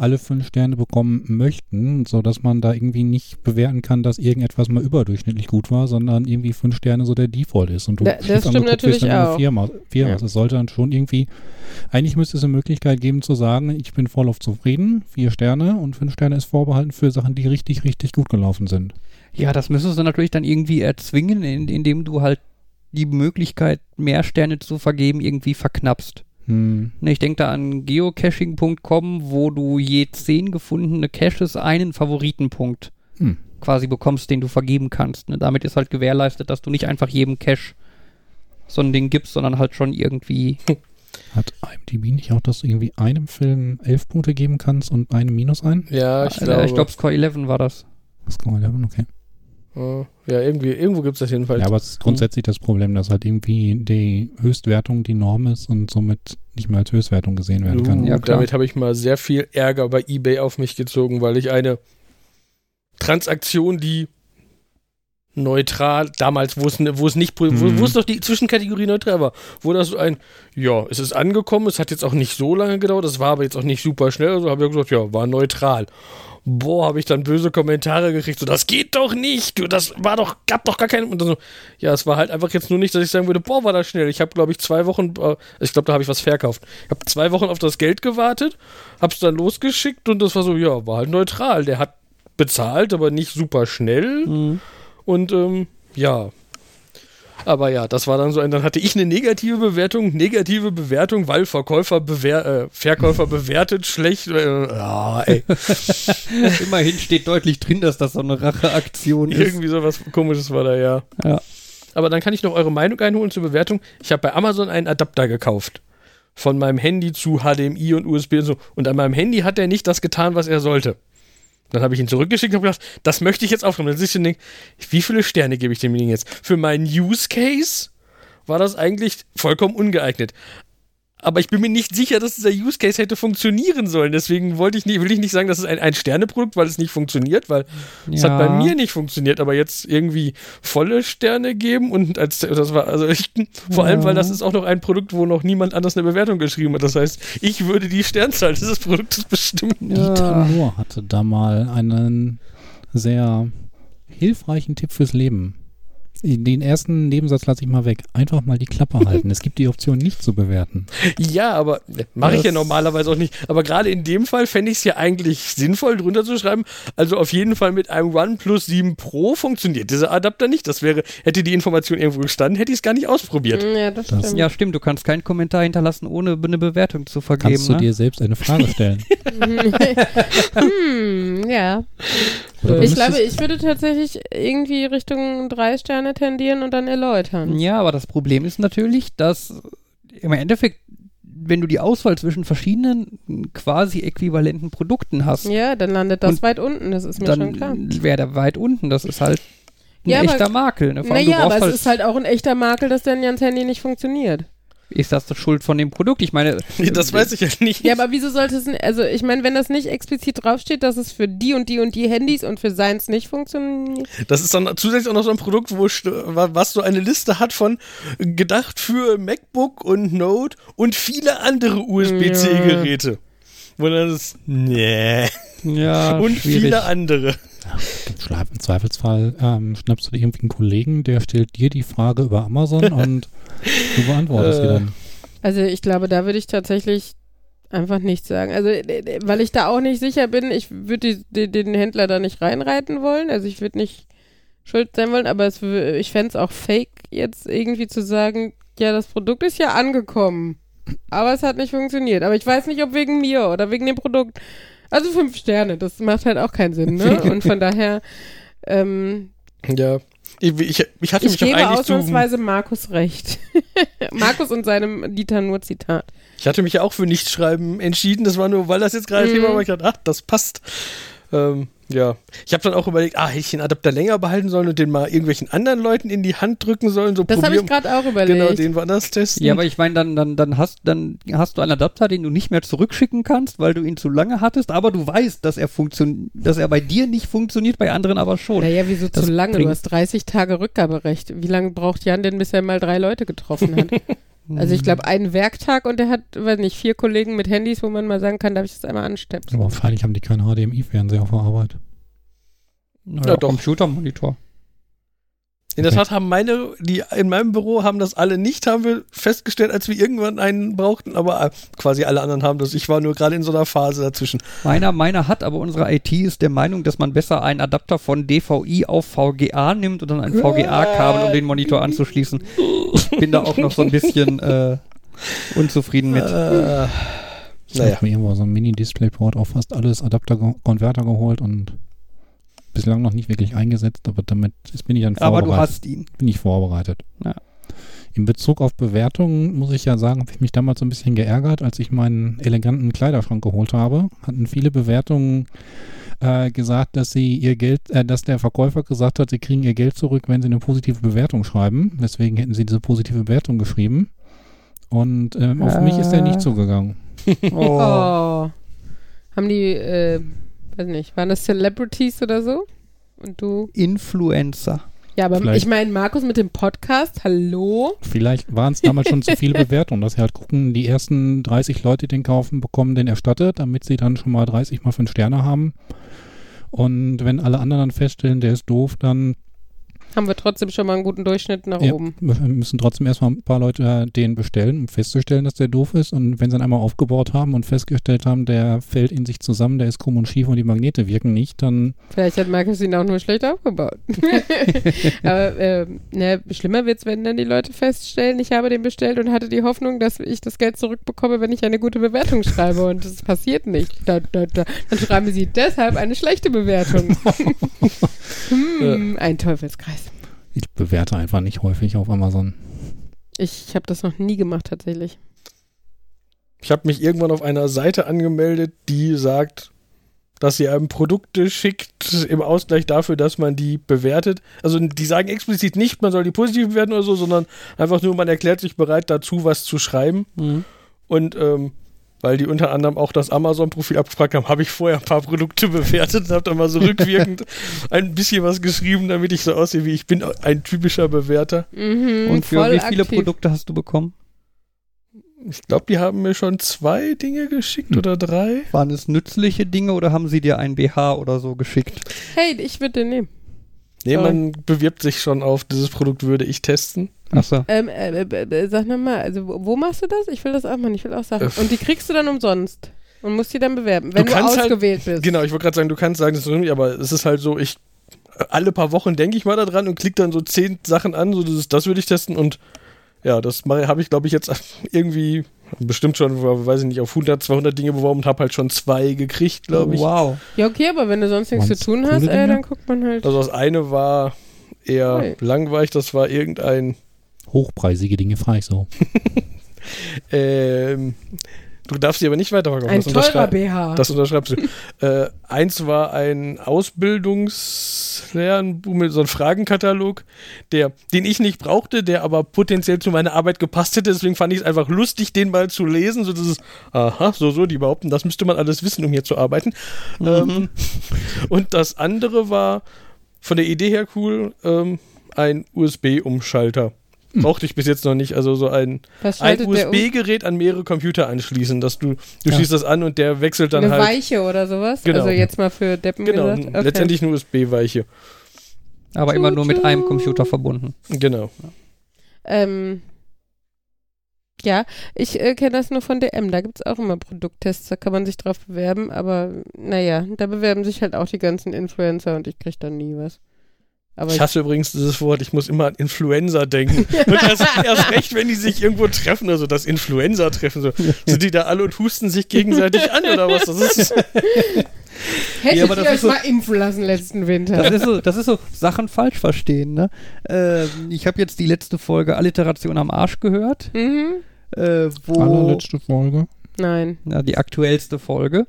S3: alle fünf Sterne bekommen möchten, so dass man da irgendwie nicht bewerten kann, dass irgendetwas mal überdurchschnittlich gut war, sondern irgendwie fünf Sterne so der Default ist. Und du
S2: Da- das stimmt natürlich
S3: dann nur
S2: auch.
S3: Viermal, viermal.
S2: Ja.
S3: Es sollte dann schon irgendwie, eigentlich müsste es eine Möglichkeit geben zu sagen, ich bin voll auf zufrieden, vier Sterne und fünf Sterne ist vorbehalten für Sachen, die richtig, richtig gut gelaufen sind.
S1: Ja, das müsstest du natürlich dann irgendwie erzwingen, in, indem du halt die Möglichkeit, mehr Sterne zu vergeben, irgendwie verknappst.
S3: Hm.
S1: Ne, Ich denke da an geocaching.com, wo du je zehn gefundene Caches einen Favoritenpunkt
S3: Hm.
S1: quasi bekommst, den du vergeben kannst. Ne? Damit ist halt gewährleistet, dass du nicht einfach jedem Cache so ein Ding gibst, sondern halt schon irgendwie.
S3: Hat IMDb nicht auch, dass du irgendwie einem Film elf Punkte geben kannst und einem minus ein?
S4: ja, ich glaube,
S1: ich glaube, Score 11 war das.
S3: Man ja, okay.
S4: Ja, irgendwie, irgendwo gibt es das jedenfalls.
S3: Ja, aber es ist grundsätzlich das Problem, dass halt irgendwie die Höchstwertung die Norm ist und somit nicht mehr als Höchstwertung gesehen werden kann.
S1: Ja, klar.
S4: damit habe ich mal sehr viel Ärger bei eBay auf mich gezogen, weil ich eine Transaktion, die neutral, damals, wo es, wo es nicht, wo, wo es doch die Zwischenkategorie neutral war, wo das so ein, ja, es ist angekommen, es hat jetzt auch nicht so lange gedauert, es war aber jetzt auch nicht super schnell, also habe ich gesagt, ja, war neutral. Boah, habe ich dann böse Kommentare gekriegt, so, das geht doch nicht, du, das war doch, gab doch gar keinen, und dann so, ja, es war halt einfach jetzt nur nicht, dass ich sagen würde, boah, war das schnell. Ich habe, glaube ich, zwei Wochen, äh, ich glaube, da habe ich was verkauft. Ich habe zwei Wochen auf das Geld gewartet, hab's dann losgeschickt und das war so, ja, war halt neutral. Der hat bezahlt, aber nicht super schnell.
S1: Mhm.
S4: Und ähm, ja. Aber ja, das war dann so ein, dann hatte ich eine negative Bewertung, negative Bewertung, weil Verkäufer bewer äh, Verkäufer bewertet schlecht. Äh, ja, ey,
S1: Immerhin steht deutlich drin, dass das so eine Racheaktion ist.
S4: irgendwie sowas komisches war da ja.
S1: Ja.
S4: Aber dann kann ich noch eure Meinung einholen zur Bewertung. Ich habe bei Amazon einen Adapter gekauft. Von meinem Handy zu HDMI und USB und so. Und an meinem Handy hat er nicht das getan, was er sollte. Dann habe ich ihn zurückgeschickt und gedacht, das möchte ich jetzt aufnehmen. Dann ich und denke, wie viele Sterne gebe ich dem Ding jetzt? Für meinen Use Case war das eigentlich vollkommen ungeeignet. Aber ich bin mir nicht sicher, dass dieser Use Case hätte funktionieren sollen. Deswegen wollte ich nicht, will ich nicht sagen, dass es ein, ein Sterneprodukt, weil es nicht funktioniert, weil es hat bei mir nicht funktioniert, aber jetzt irgendwie volle Sterne geben und als das war also ich, vor allem, weil das ist auch noch ein Produkt, wo noch niemand anders eine Bewertung geschrieben hat. Das heißt, ich würde die Sternzahl dieses Produktes bestimmen.
S3: Dieter Mohr hatte da mal einen sehr hilfreichen Tipp fürs Leben. Den ersten Nebensatz lasse ich mal weg. Einfach mal die Klappe halten. Es gibt die Option, nicht zu bewerten.
S4: Ja, aber mache ich ja normalerweise auch nicht. Aber gerade in dem Fall fände ich es ja eigentlich sinnvoll, drunter zu schreiben. Also auf jeden Fall mit einem OnePlus 7 Pro funktioniert dieser Adapter nicht. Das wäre, hätte die Information irgendwo gestanden, hätte ich es gar nicht ausprobiert.
S2: Ja, das,
S3: Das-
S2: stimmt.
S1: Ja, stimmt, du kannst keinen Kommentar hinterlassen, ohne eine Bewertung zu vergeben.
S3: Kannst du
S1: ne?
S3: dir selbst eine Frage stellen?
S2: Hm, ja.
S3: Oder
S2: Ich glaube, ich würde tatsächlich irgendwie Richtung drei Sterne tendieren und dann erläutern.
S1: Ja, aber das Problem ist natürlich, dass im Endeffekt, wenn du die Auswahl zwischen verschiedenen quasi äquivalenten Produkten hast,
S2: Ja, dann landet das weit unten, das ist mir schon klar.
S1: dann wäre der weit unten. Das ist halt ein
S2: Ja, aber-
S1: echter Makel. Ne?
S2: Naja, aber es
S1: halt,
S2: ist halt auch ein echter Makel, dass dein Jans Handy nicht funktioniert.
S1: Ist das die Schuld von dem Produkt? Ich meine,
S4: Das weiß ich ja nicht.
S2: Ja, aber wieso sollte es, also ich meine, wenn das nicht explizit draufsteht, dass es für die und die und die Handys und für seins nicht funktioniert.
S4: Das ist dann zusätzlich auch noch so ein Produkt, wo was so eine Liste hat von gedacht für MacBook und Note und viele andere USB-C-Geräte. Wo dann ist, nee.
S1: ja,
S4: und
S1: schwierig.
S4: viele andere.
S3: Schleif- Im Zweifelsfall ähm, schnappst du dir irgendwie einen Kollegen, der stellt dir die Frage über Amazon und du beantwortest sie
S4: Äh.
S3: dann.
S2: Also ich glaube, da würde ich tatsächlich einfach nichts sagen. Also, äh, äh, weil ich da auch nicht sicher bin, ich würde den Händler da nicht reinreiten wollen. Also ich würde nicht schuld sein wollen, aber es, ich fände es auch fake, jetzt irgendwie zu sagen, ja, das Produkt ist ja angekommen. Aber es hat nicht funktioniert. Aber ich weiß nicht, ob wegen mir oder wegen dem Produkt. Also fünf Sterne, das macht halt auch keinen Sinn, ne? Und von daher, ähm,
S4: Ja. Ich, ich, ich hatte
S2: ich
S4: mich auch
S2: gebe
S4: eigentlich zu,
S2: ausnahmsweise Markus recht. Markus und seinem Dieter nur Zitat.
S4: ich hatte mich ja auch für Nichtschreiben entschieden. Das war nur, weil das jetzt gerade
S2: Mhm.
S4: Thema war. Ich dachte, ach, das passt. Ähm, ja. Ich habe dann auch überlegt, ah, hätte ich den Adapter länger behalten sollen und den mal irgendwelchen anderen Leuten in die Hand drücken sollen. So
S2: Das habe ich gerade auch überlegt.
S4: Genau, den woanders testen.
S1: Ja, aber ich meine, dann, dann, dann, hast, dann hast du einen Adapter, den du nicht mehr zurückschicken kannst, weil du ihn zu lange hattest, aber du weißt, dass er funktioniert, dass er bei dir nicht funktioniert, bei anderen aber schon.
S2: Naja, wieso
S1: Das
S2: zu lange? Du hast 30 Tage Rückgaberecht. Wie lange braucht Jan denn, bis er mal drei Leute getroffen hat? also ich glaube, einen Werktag und er hat, weiß nicht, vier Kollegen mit Handys, wo man mal sagen kann, darf ich das einmal anstepsen?
S3: Aber freilich haben die keinen HDMI-Fernseher auf der Arbeit.
S1: Na
S4: Ja, doch.
S1: Computermonitor.
S4: In der Tat haben meine, die in meinem Büro haben das alle nicht, haben wir festgestellt, als wir irgendwann einen brauchten, aber äh, quasi alle anderen haben das. Ich war nur gerade in so einer Phase dazwischen.
S1: Meiner, meiner hat, aber unsere IT ist der Meinung, dass man besser einen Adapter von DVI auf VGA nimmt und dann ein VGA-Kabel, um den Monitor anzuschließen. Ich bin da auch noch so ein bisschen äh, unzufrieden mit.
S4: Äh,
S3: Ich
S4: naja.
S3: habe mir irgendwo so ein Mini-Displayport auf fast alles Adapter-Konverter geholt und bislang noch nicht wirklich eingesetzt, aber damit ist, bin ich dann
S1: Aber du
S3: vorbereitet.
S1: hast ihn.
S3: bin ich vorbereitet.
S1: Ja.
S3: In Bezug auf Bewertungen muss ich ja sagen, habe ich mich damals so ein bisschen geärgert, als ich meinen eleganten Kleiderschrank geholt habe. Hatten viele Bewertungen äh, gesagt, dass sie ihr Geld, äh, dass der Verkäufer gesagt hat, sie kriegen ihr Geld zurück, wenn sie eine positive Bewertung schreiben. Deswegen hätten sie diese positive Bewertung geschrieben. Und ähm, auf mich ist der nicht zugegangen.
S2: Oh.
S1: Oh.
S2: Haben die, äh, weiß nicht, waren das Celebrities oder so? Und du?
S1: Influencer.
S2: Ja, aber
S3: Vielleicht-
S2: ich meine, Markus mit dem Podcast, hallo?
S3: Vielleicht waren es damals schon zu viele Bewertungen, dass sie halt gucken, die ersten 30 Leute, die den kaufen, bekommen den erstattet, damit sie dann schon mal 30 mal 5 Sterne haben. Und wenn alle anderen dann feststellen, der ist doof, dann
S2: Haben wir trotzdem schon mal einen guten Durchschnitt nach
S3: ja,
S2: oben.
S3: wir müssen trotzdem erstmal ein paar Leute den bestellen, um festzustellen, dass der doof ist. Und wenn sie dann einmal aufgebaut haben und festgestellt haben, der fällt in sich zusammen, der ist krumm und schief und die Magnete wirken nicht, dann
S2: Vielleicht hat Markus ihn auch nur schlecht aufgebaut. aber äh, ne, schlimmer wird's, wenn dann die Leute feststellen, ich habe den bestellt und hatte die Hoffnung, dass ich das Geld zurückbekomme, wenn ich eine gute Bewertung schreibe. Und das passiert nicht. Da, da, da. Dann schreiben sie deshalb eine schlechte Bewertung. hm, ein Teufelskreis.
S3: Ich bewerte einfach nicht häufig auf Amazon.
S2: Ich habe das noch nie gemacht tatsächlich.
S4: Ich habe mich irgendwann auf einer Seite angemeldet, die sagt, dass sie einem Produkte schickt im Ausgleich dafür, dass man die bewertet. Also die sagen explizit nicht, man soll die positiv bewerten oder so, sondern einfach nur, man erklärt sich bereit dazu, was zu schreiben.
S1: Mhm.
S4: Und ähm, weil die unter anderem auch das Amazon-Profil abgefragt haben, habe ich vorher ein paar Produkte bewertet und habe dann mal so rückwirkend ein bisschen was geschrieben, damit ich so aussehe, wie ich bin ein typischer Bewerter.
S2: Mhm,
S1: Und für
S2: voll
S1: wie viele
S2: aktiv.
S1: Produkte hast du bekommen?
S4: Ich glaube, die haben mir schon zwei Dinge geschickt
S3: Hm.
S4: oder drei.
S1: Waren es nützliche Dinge oder haben sie dir ein BH oder so geschickt?
S2: Hey, ich würde den nehmen.
S4: Nee,
S2: Sorry.
S4: man bewirbt sich schon auf, dieses Produkt würde ich testen.
S1: Achso.
S2: Ähm, äh, äh, äh, sag mal, also wo, machst du das? Ich will das auch mal, ich will auch Sachen.
S4: Äh,
S2: Und die kriegst du dann umsonst. Und musst die dann bewerben, wenn du,
S4: kannst halt-
S2: ausgewählt bist.
S4: Genau, ich wollte gerade sagen, du kannst sagen, das ist irgendwie, aber es ist halt so, ich alle paar Wochen denke ich mal da dran und klicke dann so zehn Sachen an, so das, das würde ich testen und ja, das habe ich, glaube ich, jetzt irgendwie bestimmt schon, weiß ich nicht, auf 100, 200 Dinge beworben und habe halt schon zwei gekriegt, glaube ich.
S1: Wow.
S2: Ja, okay, aber wenn du sonst nichts zu
S3: Waren's
S2: tun hast, äh,
S3: Dinge?
S2: dann guckt man halt.
S4: Also das eine war eher
S2: Hey.
S4: langweilig, das war irgendein
S3: Hochpreisige Dinge frage ich so.
S4: ähm, du darfst sie aber nicht weiterverkaufen.
S2: Ein
S4: das
S2: teurer BH.
S4: Das unterschreibst du. äh, eins war ein Ausbildungslernbuch mit so einem Fragenkatalog, der, den ich nicht brauchte, der aber potenziell zu meiner Arbeit gepasst hätte. Deswegen fand ich es einfach lustig, den mal zu lesen. So dieses, aha, so, so, die behaupten, das müsste man alles wissen, um hier zu arbeiten. Ähm, und das andere war von der Idee her cool, ähm, ein USB-Umschalter. Brauchte ich bis jetzt noch nicht. Also so ein, ein
S2: um?
S4: USB-Gerät an mehrere Computer anschließen, dass du, du
S3: Ja.
S4: schließt das an und der wechselt dann
S2: Eine
S4: halt.
S2: Weiche oder sowas?
S4: Genau.
S2: Also jetzt mal für Deppen
S4: Genau,
S2: gesagt. Okay.
S4: letztendlich eine USB-Weiche.
S1: Aber immer nur mit einem Computer verbunden.
S4: Genau.
S2: Ähm, ja, ich äh, kenne das nur von DM. Da gibt es auch immer Produkttests, da kann man sich drauf bewerben, aber naja, da bewerben sich halt auch die ganzen Influencer und ich kriege dann nie was. Aber
S4: Ich hasse übrigens dieses Wort, ich muss immer an Influenza denken. Und erst, erst recht, wenn die sich irgendwo treffen, also das Influenza-Treffen, so, sind die da alle und husten sich gegenseitig an oder was? Das ist,
S2: hättet
S1: Ja, aber
S2: ihr euch
S1: so-
S2: mal impfen lassen letzten Winter.
S1: Das ist so, das ist so Sachen falsch verstehen, ne? Ähm, ich habe jetzt die letzte Folge Alliteration am Arsch gehört,
S2: mhm.
S1: äh, wo
S3: Allerletzte Folge.
S2: Nein.
S1: na, die aktuellste Folge,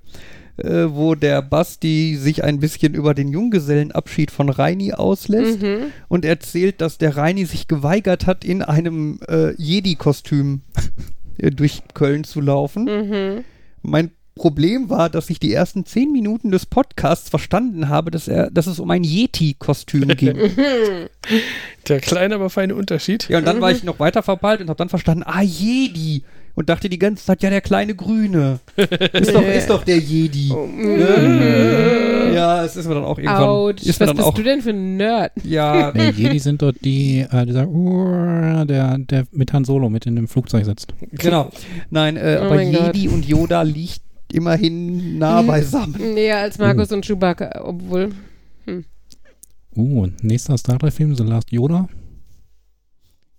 S1: äh, wo der Basti sich ein bisschen über den Junggesellenabschied von Reini auslässt
S2: Mhm.
S1: und erzählt, dass der Reini sich geweigert hat, in einem äh, Jedi-Kostüm äh, durch Köln zu laufen.
S2: Mhm.
S1: Mein Problem war, dass ich die ersten zehn Minuten des Podcasts verstanden habe, dass, er, dass es um ein Yeti-Kostüm ging.
S4: der kleine, aber feine Unterschied.
S1: Ja, und dann war ich noch weiter verpeilt und habe dann verstanden, ah, Jedi. Und dachte die ganze Zeit, ja, der kleine Grüne. Ist doch, ist doch der Jedi.
S2: Mhm.
S1: Ja, es ist mir dann auch irgendwann.
S2: Autsch,
S1: ist mir
S2: was
S1: dann
S2: bist
S1: auch,
S2: du denn für ein Nerd?
S1: Ja,
S3: Nee, Jedi sind dort die, äh, die sagen, "Uah", der, der mit Han Solo mit in dem Flugzeug sitzt.
S1: genau. Nein, äh,
S2: Oh
S1: aber
S2: mein.
S1: Jedi und Yoda liegt immerhin nah beisammen.
S2: Näher als Markus und Chewbacca, obwohl.
S3: Uh, nächster Star Trek-Film, The Last Yoda.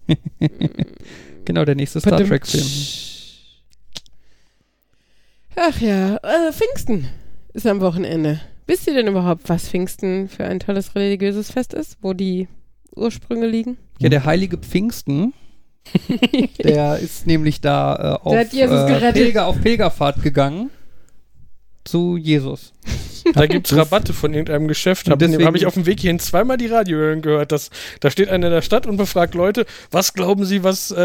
S1: Genau, der nächste Star. Trek-Film.
S2: Ach ja, äh, Pfingsten ist am Wochenende. Wisst ihr denn überhaupt, was Pfingsten für ein tolles religiöses Fest ist, wo die Ursprünge liegen?
S1: Ja, der heilige Pfingsten, der ist nämlich da äh, auf, äh. Pilger, auf Pilgerfahrt gegangen. Zu Jesus.
S4: Da gibt's Rabatte von irgendeinem Geschäft.
S1: Und
S4: Habe hab ich auf dem Weg hierhin zweimal die Radiohören gehört. Dass, da steht einer in der Stadt und befragt Leute, was glauben Sie, was, äh,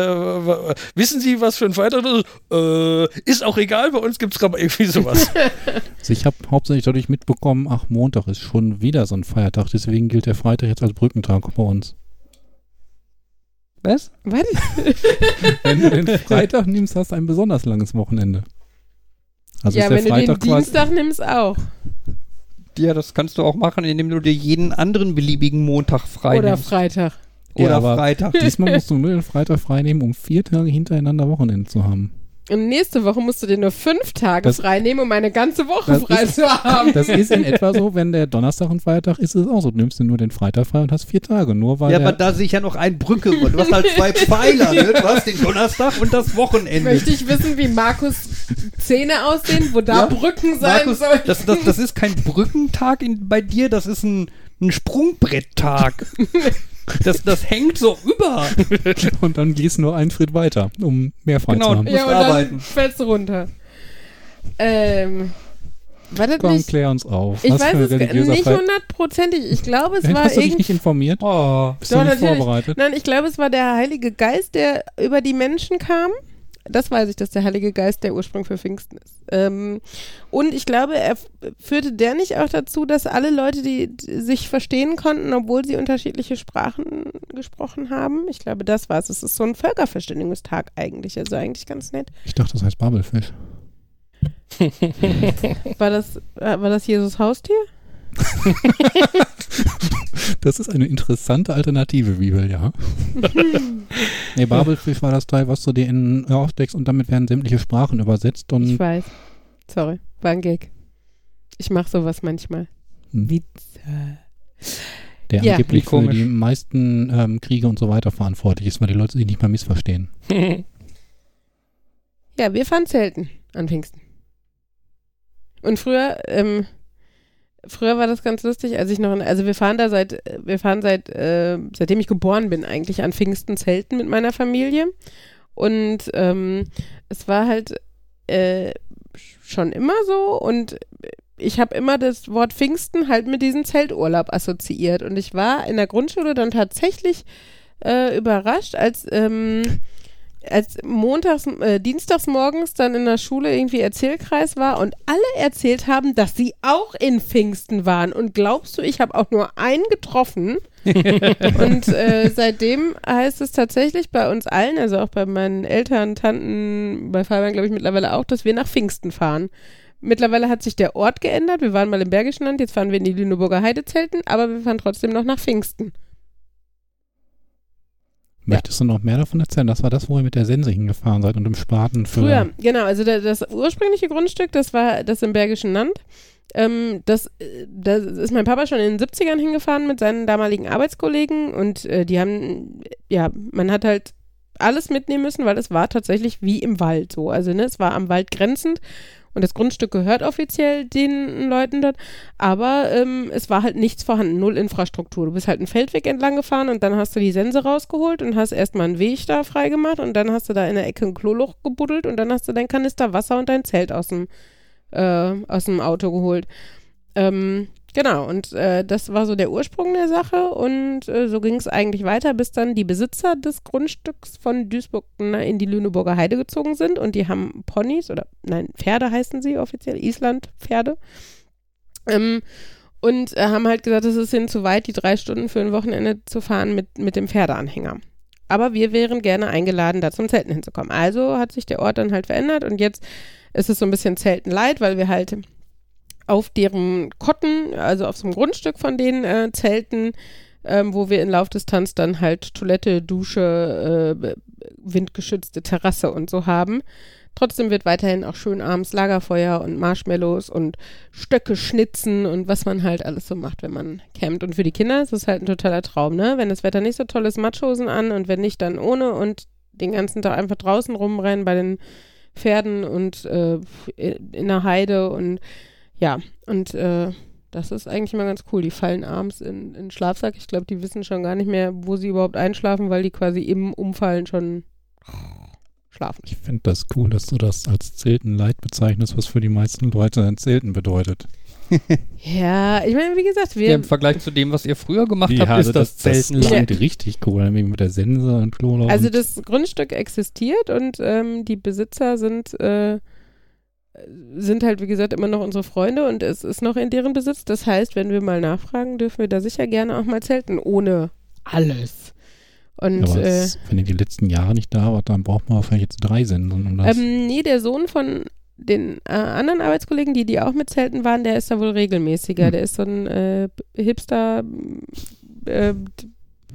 S4: wissen Sie, was für ein Freitag das ist? Äh, ist auch egal, bei uns gibt's Rabatte, irgendwie sowas.
S3: Also ich habe hauptsächlich dadurch mitbekommen, ach, Montag ist schon wieder so ein Feiertag, deswegen gilt der Freitag jetzt als Brückentag bei uns.
S1: Was?
S2: Was?
S3: Wenn du den Freitag nimmst, hast du ein besonders langes Wochenende. Also
S2: ja,
S3: ist der
S2: wenn du den
S3: Freitag quasi.
S2: Dienstag nimmst auch.
S1: Ja, das kannst du auch machen, indem du dir jeden anderen beliebigen Montag frei
S2: Oder
S1: nimmst.
S2: Freitag.
S3: Ja,
S1: Oder
S3: aber-
S1: Freitag.
S3: Diesmal musst du nur den Freitag frei nehmen, um vier Tage hintereinander Wochenende zu haben.
S2: Und nächste Woche musst du dir nur fünf Tage
S3: Das-
S2: frei nehmen, um eine ganze Woche
S3: Das
S2: frei
S3: ist-
S2: zu haben.
S3: Das ist in etwa so, wenn der Donnerstag ein Feiertag ist, ist es auch so. Du nimmst dir nur den Freitag frei und hast vier Tage. Nur weil
S1: Ja,
S3: der,
S1: aber da sehe ich ja noch ein Brücke. Du hast halt zwei Pfeiler, ne? Du hast den Donnerstag und das Wochenende.
S2: Möchte ich wissen, wie Markus Zähne aussehen, wo da
S1: Ja,
S2: Brücken sein
S1: Markus,
S2: sollen.
S1: das, das, das ist kein Brückentag in, bei dir, das ist ein, ein Sprungbretttag. Das, das hängt so über.
S3: und dann gehst du nur einen Schritt weiter, um mehr frei
S1: Genau.
S3: zu haben.
S1: musst
S2: ja, und
S1: arbeiten.
S2: dann fällst du runter. Ähm, war das
S3: Komm,
S2: nicht?
S3: klär uns auf.
S2: Ich
S3: Was
S2: weiß es nicht hundertprozentig. Ich glaube, es war
S3: Hast du dich nicht informiert?
S1: Oh.
S3: Bist
S2: Doch,
S3: du nicht
S2: natürlich.
S3: vorbereitet?
S2: Nein, ich glaube, es war der Heilige Geist, der über die Menschen kam. Das weiß ich, dass der Heilige Geist der Ursprung für Pfingsten ist. Ähm, und ich glaube, er führte der nicht auch dazu, dass alle Leute, die die sich verstehen konnten, obwohl sie unterschiedliche Sprachen gesprochen haben. Ich glaube, das war es. Es ist so ein Völkerverständigungstag eigentlich. Also eigentlich ganz nett.
S3: Ich dachte, das heißt Babelfisch.
S2: War das, äh, war das Jesus Haustier?
S3: Das ist eine interessante alternative Bibel, ja. nee, Babelfisch war das Teil, was du dir in aufdeckst und damit werden sämtliche Sprachen übersetzt
S2: Ich
S3: und
S2: weiß. Sorry, war ein Gag. Ich mache sowas manchmal.
S3: Hm.
S2: Witze.
S3: der
S2: Ja.
S3: angeblich für die meisten ähm, Kriege und so weiter verantwortlich ist, weil die Leute sich nicht mal missverstehen.
S2: Ja, wir fahren Zelten an Pfingsten. Und früher, ähm, früher war das ganz lustig, als ich noch, in, also wir fahren da seit, wir fahren seit, äh, seitdem ich geboren bin eigentlich an Pfingsten Zelten mit meiner Familie. Und ähm, es war halt äh, schon immer so und ich habe immer das Wort Pfingsten halt mit diesem Zelturlaub assoziiert. Und ich war in der Grundschule dann tatsächlich äh, überrascht, als ähm, als montags, äh, dienstags morgens dann in der Schule irgendwie Erzählkreis war und alle erzählt haben, dass sie auch in Pfingsten waren. Und glaubst du, ich habe auch nur einen getroffen. und äh, seitdem heißt es tatsächlich bei uns allen, also auch bei meinen Eltern, Tanten, bei Fabian glaube ich mittlerweile auch, dass wir nach Pfingsten fahren. Mittlerweile hat sich der Ort geändert. Wir waren mal im Bergischen Land, jetzt fahren wir in die Lüneburger Heidezelten, aber wir fahren trotzdem noch nach Pfingsten.
S3: Möchtest du noch mehr davon erzählen? Das war das, wo ihr mit der Sense hingefahren seid und im Spaten für.
S2: Früher, genau. Also da, das ursprüngliche Grundstück, das war das im Bergischen Land. Ähm, das, äh, da ist mein Papa schon in den 70ern hingefahren mit seinen damaligen Arbeitskollegen und äh, die haben, ja, man hat halt alles mitnehmen müssen, weil es war tatsächlich wie im Wald so. Also ne, es war am Wald grenzend und das Grundstück gehört offiziell den Leuten dort, aber ähm, es war halt nichts vorhanden, null Infrastruktur. Du bist halt einen Feldweg entlang gefahren und dann hast du die Sense rausgeholt und hast erstmal einen Weg da freigemacht und dann hast du da in der Ecke ein Kloloch gebuddelt und dann hast du dein Kanister Wasser und dein Zelt aus dem, äh, aus dem Auto geholt. Ähm, genau, und äh, das war so der Ursprung der Sache und äh, so ging es eigentlich weiter, bis dann die Besitzer des Grundstücks von Duisburg na, in die Lüneburger Heide gezogen sind und die haben Ponys oder nein, Pferde heißen sie offiziell, Island-Pferde. Ähm, und äh, haben halt gesagt, es ist ihnen zu weit, die drei Stunden für ein Wochenende zu fahren mit, mit dem Pferdeanhänger. Aber wir wären gerne eingeladen, da zum Zelten hinzukommen. Also hat sich der Ort dann halt verändert und jetzt ist es so ein bisschen Zelten leid, weil wir halt auf deren Kotten, also auf so einem Grundstück von denen äh, zelten, ähm, wo wir in Laufdistanz dann halt Toilette, Dusche, äh, windgeschützte Terrasse und so haben. Trotzdem wird weiterhin auch schön abends Lagerfeuer und Marshmallows und Stöcke schnitzen und was man halt alles so macht, wenn man campt. Und für die Kinder ist es halt ein totaler Traum, ne? Wenn das Wetter nicht so toll ist, Matschhosen an und wenn nicht, dann ohne und den ganzen Tag einfach draußen rumrennen bei den Pferden und äh, in der Heide und ja, und äh, das ist eigentlich immer ganz cool. Die fallen abends in, in den Schlafsack. Ich glaube, die wissen schon gar nicht mehr, wo sie überhaupt einschlafen, weil die quasi im Umfallen schon schlafen.
S3: Ich finde das cool, dass du das als Zeltenleid bezeichnest, was für die meisten Leute ein Zelten bedeutet.
S2: Ja, ich meine, wie gesagt, wir.
S1: Ja, Im Vergleich zu dem, was ihr früher gemacht habt, ist das, Zelten
S3: das
S1: leid.
S3: klingt richtig cool, nämlich mit der Sense und Klola.
S2: Also
S3: und
S2: das Grundstück existiert und ähm, die Besitzer sind, äh, sind halt, wie gesagt, immer noch unsere Freunde und es ist noch in deren Besitz. Das heißt, wenn wir mal nachfragen, dürfen wir da sicher gerne auch mal zelten, ohne alles. Und
S3: aber
S2: äh,
S3: es, wenn ihr die letzten Jahre nicht da wart, dann braucht man vielleicht jetzt drei Senden. Um das.
S2: ähm, nee, der Sohn von den äh, anderen Arbeitskollegen, die, die auch mit Zelten waren, der ist da wohl regelmäßiger.
S3: Hm.
S2: Der ist so ein äh, Hipster, äh,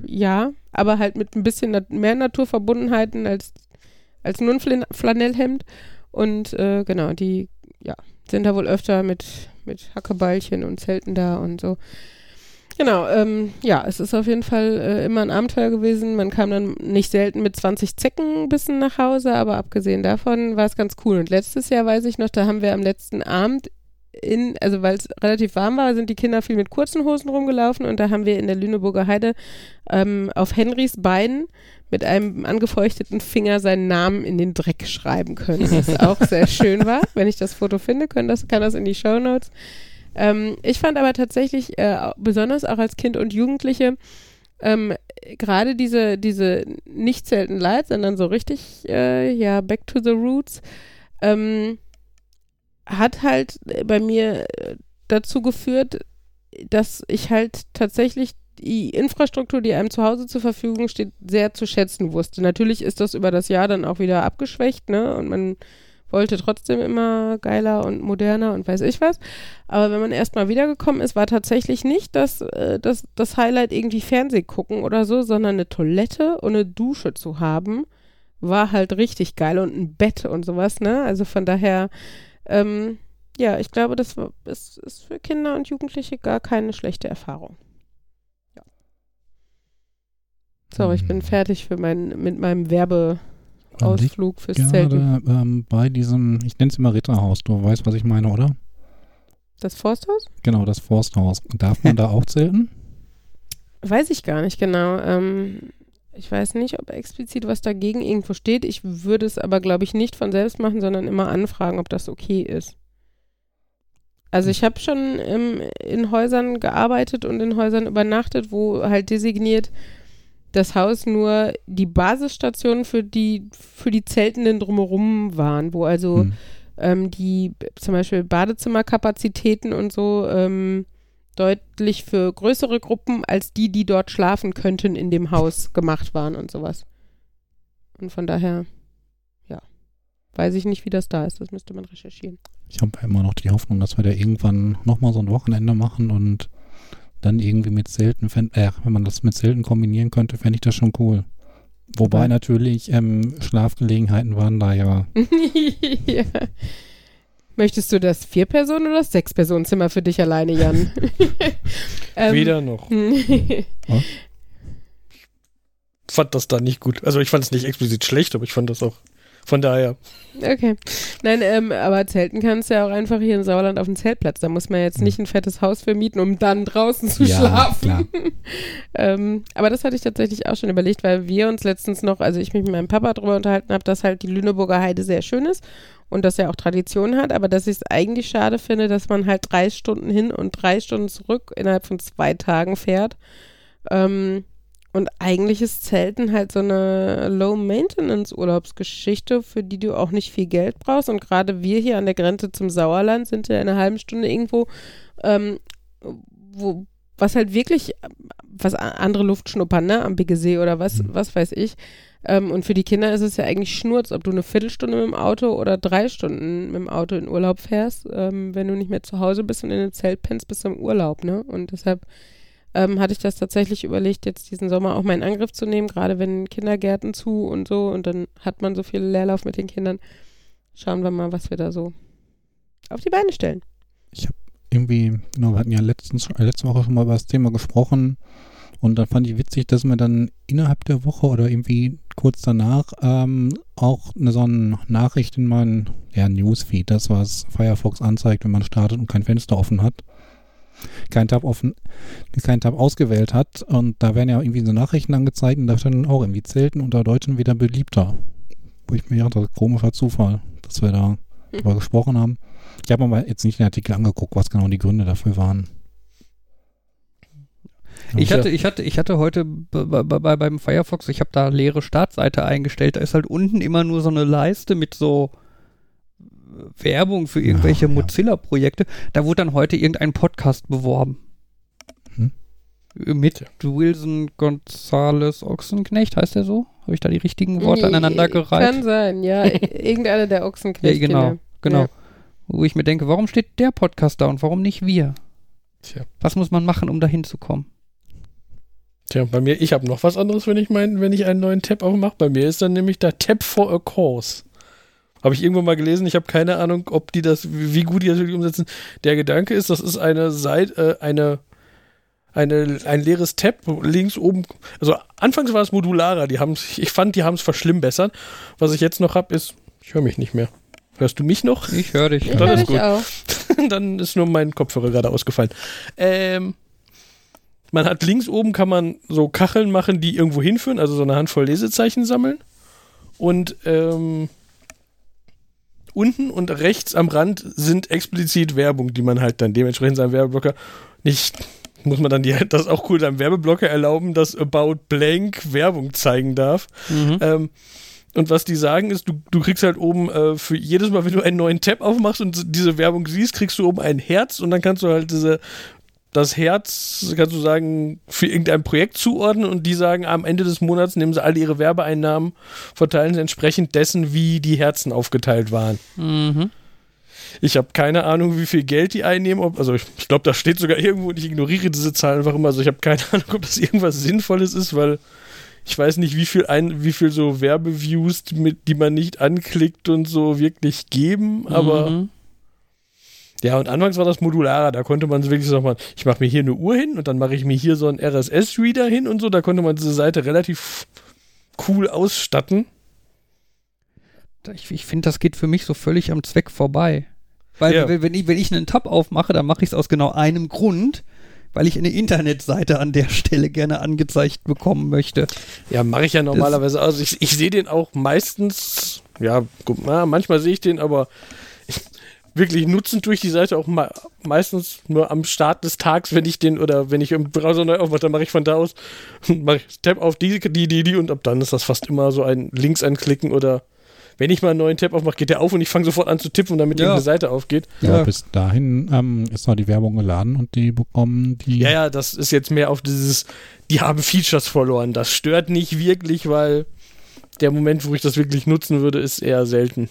S2: ja, aber halt mit ein bisschen nat mehr Naturverbundenheiten als, als nur ein Flin Flanellhemd. Und äh, genau, die ja, sind da wohl öfter mit, mit Hackebeilchen und Zelten da und so. Genau, ähm, ja, es ist auf jeden Fall äh, immer ein Abenteuer gewesen. Man kam dann nicht selten mit 20 Zeckenbissen nach Hause, aber abgesehen davon war es ganz cool. Und letztes Jahr weiß ich noch, da haben wir am letzten Abend in, also weil es relativ warm war, sind die Kinder viel mit kurzen Hosen rumgelaufen und da haben wir in der Lüneburger Heide ähm, auf Henrys Bein mit einem angefeuchteten Finger seinen Namen in den Dreck schreiben können, was auch sehr schön war. Wenn ich das Foto finde, können das, kann das in die Show Notes. Ähm, ich fand aber tatsächlich, äh, besonders auch als Kind und Jugendliche, ähm, gerade diese, diese nicht selten Light, sondern so richtig, äh, ja, back to the roots, ähm, hat halt bei mir äh, dazu geführt, dass ich halt tatsächlich die Infrastruktur, die einem zu Hause zur Verfügung steht, sehr zu schätzen wusste. Natürlich ist das über das Jahr dann auch wieder abgeschwächt, ne? Und man wollte trotzdem immer geiler und moderner und weiß ich was. Aber wenn man erstmal wiedergekommen ist, war tatsächlich nicht das, äh, das, das Highlight irgendwie Fernseh gucken oder so, sondern eine Toilette und eine Dusche zu haben, war halt richtig geil und ein Bett und sowas, ne? Also von daher, ähm, ja, ich glaube, das ist, ist für Kinder und Jugendliche gar keine schlechte Erfahrung. Ja. So, ich bin
S3: Hm.
S2: fertig für mein, mit meinem Werbeausflug fürs Zelten.
S3: ähm, bei diesem, ich nenne es immer Ritterhaus, du weißt, was ich meine, oder?
S2: Das Forsthaus?
S3: Genau, das Forsthaus. Darf man da auch zelten?
S2: Weiß ich gar nicht genau. Ähm, ich weiß nicht, ob explizit was dagegen irgendwo steht. Ich würde es aber, glaube ich, nicht von selbst machen, sondern immer anfragen, ob das okay ist. Also ich habe schon ähm, in Häusern gearbeitet und in Häusern übernachtet, wo halt designiert das Haus nur die Basisstationen für die, für die Zeltenden drumherum waren, wo also
S3: Hm.
S2: ähm, die zum Beispiel Badezimmerkapazitäten und so ähm, deutlich für größere Gruppen als die, die dort schlafen könnten, in dem Haus gemacht waren und sowas. Und von daher, ja, weiß ich nicht, wie das da ist. Das müsste man recherchieren.
S3: Ich habe immer noch die Hoffnung, dass wir da irgendwann nochmal so ein Wochenende machen und dann irgendwie mit Zelten, fänd- äh, wenn man das mit Zelten kombinieren könnte, fände ich das schon cool. Wobei
S2: Aber-
S3: natürlich ähm, Schlafgelegenheiten waren da ja.
S2: ja. Möchtest du das Vier-Personen- oder das Sechs-Personen-Zimmer für dich alleine, Jan? ähm,
S4: Weder noch. Fand das da nicht gut. Also ich fand es nicht explizit schlecht, aber ich fand das auch. Von daher.
S2: Okay. Nein, ähm, aber zelten kannst du ja auch einfach hier in Sauerland auf dem Zeltplatz. Da muss man jetzt nicht ein fettes Haus vermieten, um dann draußen zu
S3: Ja,
S2: schlafen.
S3: klar.
S2: ähm, aber das hatte ich tatsächlich auch schon überlegt, weil wir uns letztens noch, also ich mich mit meinem Papa darüber unterhalten habe, dass halt die Lüneburger Heide sehr schön ist und dass er auch Tradition hat, aber dass ich es eigentlich schade finde, dass man halt drei Stunden hin und drei Stunden zurück innerhalb von zwei Tagen fährt. Ähm, und eigentlich ist Zelten halt so eine Low-Maintenance-Urlaubsgeschichte, für die du auch nicht viel Geld brauchst. Und gerade wir hier an der Grenze zum Sauerland sind ja in einer halben Stunde irgendwo, ähm, wo, was halt wirklich, was a- andere Luft schnuppern, ne, am Biggesee oder was,
S3: Mhm.
S2: was weiß ich. Ähm, und für die Kinder ist es ja eigentlich Schnurz, ob du eine Viertelstunde mit dem Auto oder drei Stunden mit dem Auto in Urlaub fährst. Ähm, wenn du nicht mehr zu Hause bist und in einem Zelt pennst, bist du im Urlaub, ne? Und deshalb ähm, hatte ich das tatsächlich überlegt, jetzt diesen Sommer auch mal in Angriff zu nehmen, gerade wenn Kindergärten zu und so und dann hat man so viel Leerlauf mit den Kindern. Schauen wir mal, was wir da so auf die Beine stellen.
S3: irgendwie, genau, wir hatten ja letztens, äh, letzte Woche schon mal über das Thema gesprochen und dann fand ich witzig, dass mir dann innerhalb der Woche oder irgendwie kurz danach ähm, auch eine, so eine Nachricht in meinen ja, Newsfeed, das was Firefox anzeigt, wenn man startet und kein Fenster offen hat, kein Tab offen, kein Tab ausgewählt hat und da werden ja irgendwie so Nachrichten angezeigt und da standen auch irgendwie Zelten unter Deutschen wieder beliebter. wo ich mir dachte, komischer Zufall, dass wir da drüber gesprochen haben. Ich habe aber jetzt nicht den Artikel angeguckt, was genau die Gründe dafür waren.
S1: Ich
S4: Ja.
S1: hatte, ich hatte, ich hatte heute bei, bei, bei, beim Firefox, ich habe da leere Startseite eingestellt. Da ist halt unten immer nur so eine Leiste mit so äh, Werbung für irgendwelche
S3: Ja, ja.
S1: Mozilla-Projekte. Da wurde dann heute irgendein Podcast beworben.
S3: Hm.
S1: Mit Wilson Gonzales Ochsenknecht, heißt der so? Habe ich da die richtigen Worte aneinander gereiht?
S2: Kann sein, ja. Irgendeiner der
S1: Ja,
S2: Ochsenknecht.
S1: genau, genau.
S2: Ja.
S1: Wo ich mir denke, warum steht der Podcast da und warum nicht wir?
S4: Tja.
S1: Was muss man machen, um da hinzukommen?
S4: Tja, bei mir, ich habe noch was anderes, wenn ich mein, wenn ich einen neuen Tab aufmache. Bei mir ist dann nämlich da Tab for a Cause. Habe ich irgendwo mal gelesen, ich habe keine Ahnung, ob die das, wie gut die das wirklich umsetzen. Der Gedanke ist, das ist eine Seite, äh, eine, eine, ein leeres Tab, links oben, also anfangs war es modularer, die haben ich fand, die haben es verschlimmbessert. Was ich jetzt noch habe, ist, ich höre mich nicht mehr. Hörst du mich noch?
S1: Ich höre dich.
S2: Ich
S4: Dann
S2: höre
S4: ist gut.
S2: auch.
S4: dann ist nur mein Kopfhörer gerade ausgefallen. Ähm, man hat links oben kann man so Kacheln machen, die irgendwo hinführen, also so eine Handvoll Lesezeichen sammeln. Und ähm, unten und rechts am Rand sind explizit Werbung, die man halt dann dementsprechend seinem Werbeblocker nicht muss man dann die, das ist auch cool, seinem Werbeblocker erlauben, dass About Blank Werbung zeigen darf.
S1: Mhm.
S4: Ähm, und was die sagen ist, du, du kriegst halt oben äh, für jedes Mal, wenn du einen neuen Tab aufmachst und diese Werbung siehst, kriegst du oben ein Herz und dann kannst du halt diese das Herz, kannst du sagen, für irgendein Projekt zuordnen und die sagen, am Ende des Monats nehmen sie alle ihre Werbeeinnahmen, verteilen sie entsprechend dessen, wie die Herzen aufgeteilt waren.
S1: Mhm.
S4: Ich habe keine Ahnung, wie viel Geld die einnehmen. Ob, also ich, ich glaube, das steht sogar irgendwo und ich ignoriere diese Zahlen einfach immer. Also ich habe keine Ahnung, ob das irgendwas Sinnvolles ist, weil ich weiß nicht, wie viel ein, wie viel so Werbeviews, mit, die man nicht anklickt und so wirklich geben. Aber
S1: Mhm.
S4: Ja, und anfangs war das modularer. Da konnte man so wirklich machen, ich mache mir hier eine Uhr hin und dann mache ich mir hier so einen RSS-Reader hin und so. Da konnte man diese Seite relativ cool ausstatten.
S1: Ich, ich finde, das geht für mich so völlig am Zweck vorbei. Weil
S4: Ja.
S1: wenn, ich, wenn ich einen Tab aufmache, dann mache ich es aus genau einem Grund, weil ich eine Internetseite an der Stelle gerne angezeigt bekommen möchte.
S4: Ja, mache ich ja normalerweise. Also ich, ich sehe den auch meistens, ja, guck mal, manchmal sehe ich den, aber wirklich nutzend durch die Seite auch me meistens nur am Start des Tags, wenn ich den oder wenn ich im Browser neu aufmache, dann mache ich von da aus, mache ich Tab auf die, die, die, die und ab dann ist das fast immer so ein Links anklicken oder wenn ich mal einen neuen Tab aufmache, geht der auf und ich fange sofort an zu tippen, damit
S1: Ja.
S4: irgendeine Seite aufgeht.
S3: Ja,
S1: Ja.
S3: bis dahin ähm, ist noch die Werbung geladen und die bekommen die.
S4: Ja, ja, das ist jetzt mehr auf dieses, die haben Features verloren. Das stört nicht wirklich, weil der Moment, wo ich das wirklich nutzen würde, ist eher selten.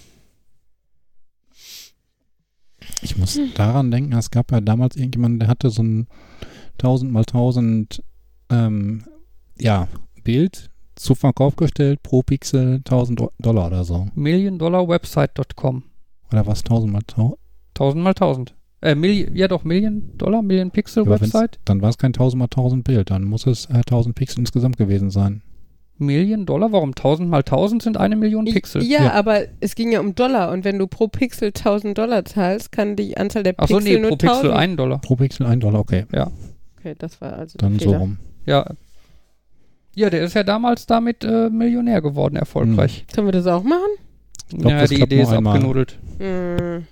S3: Ich muss daran denken, es gab ja damals irgendjemanden, der hatte so ein 1000 mal 1000 ähm, ja, Bild zu Verkauf gestellt, pro Pixel 1000 Do- Dollar oder so.
S1: Million-Dollar-Website.com.
S3: Oder was 1000 mal 1000?
S1: 1000 mal 1000. Äh, ja doch, Million Dollar, Million Pixel
S3: Aber wenn's-
S1: Website.
S3: Dann war es kein 1000 mal 1000 Bild, dann muss es äh, 1000 Pixel insgesamt gewesen sein.
S1: Million Dollar, warum 1000 mal 1000 sind eine Million Pixel?
S2: Ja,
S3: Ja.
S2: aber es ging ja um Dollar und wenn du pro Pixel 1000 Dollar zahlst, kann die Anzahl der
S1: Achso,
S2: Pixel
S1: nee,
S2: nur
S1: pro Pixel
S2: 1000.
S1: 1 Dollar.
S3: Pro Pixel 1 Dollar, okay.
S2: Okay, das war also
S3: Dann so rum.
S1: Ja. Ja, der ist ja damals damit äh, Millionär geworden, erfolgreich.
S2: Können wir das auch machen?
S3: glaub,
S1: ja, die Idee ist
S3: einmal.
S1: abgenudelt.
S2: Hm,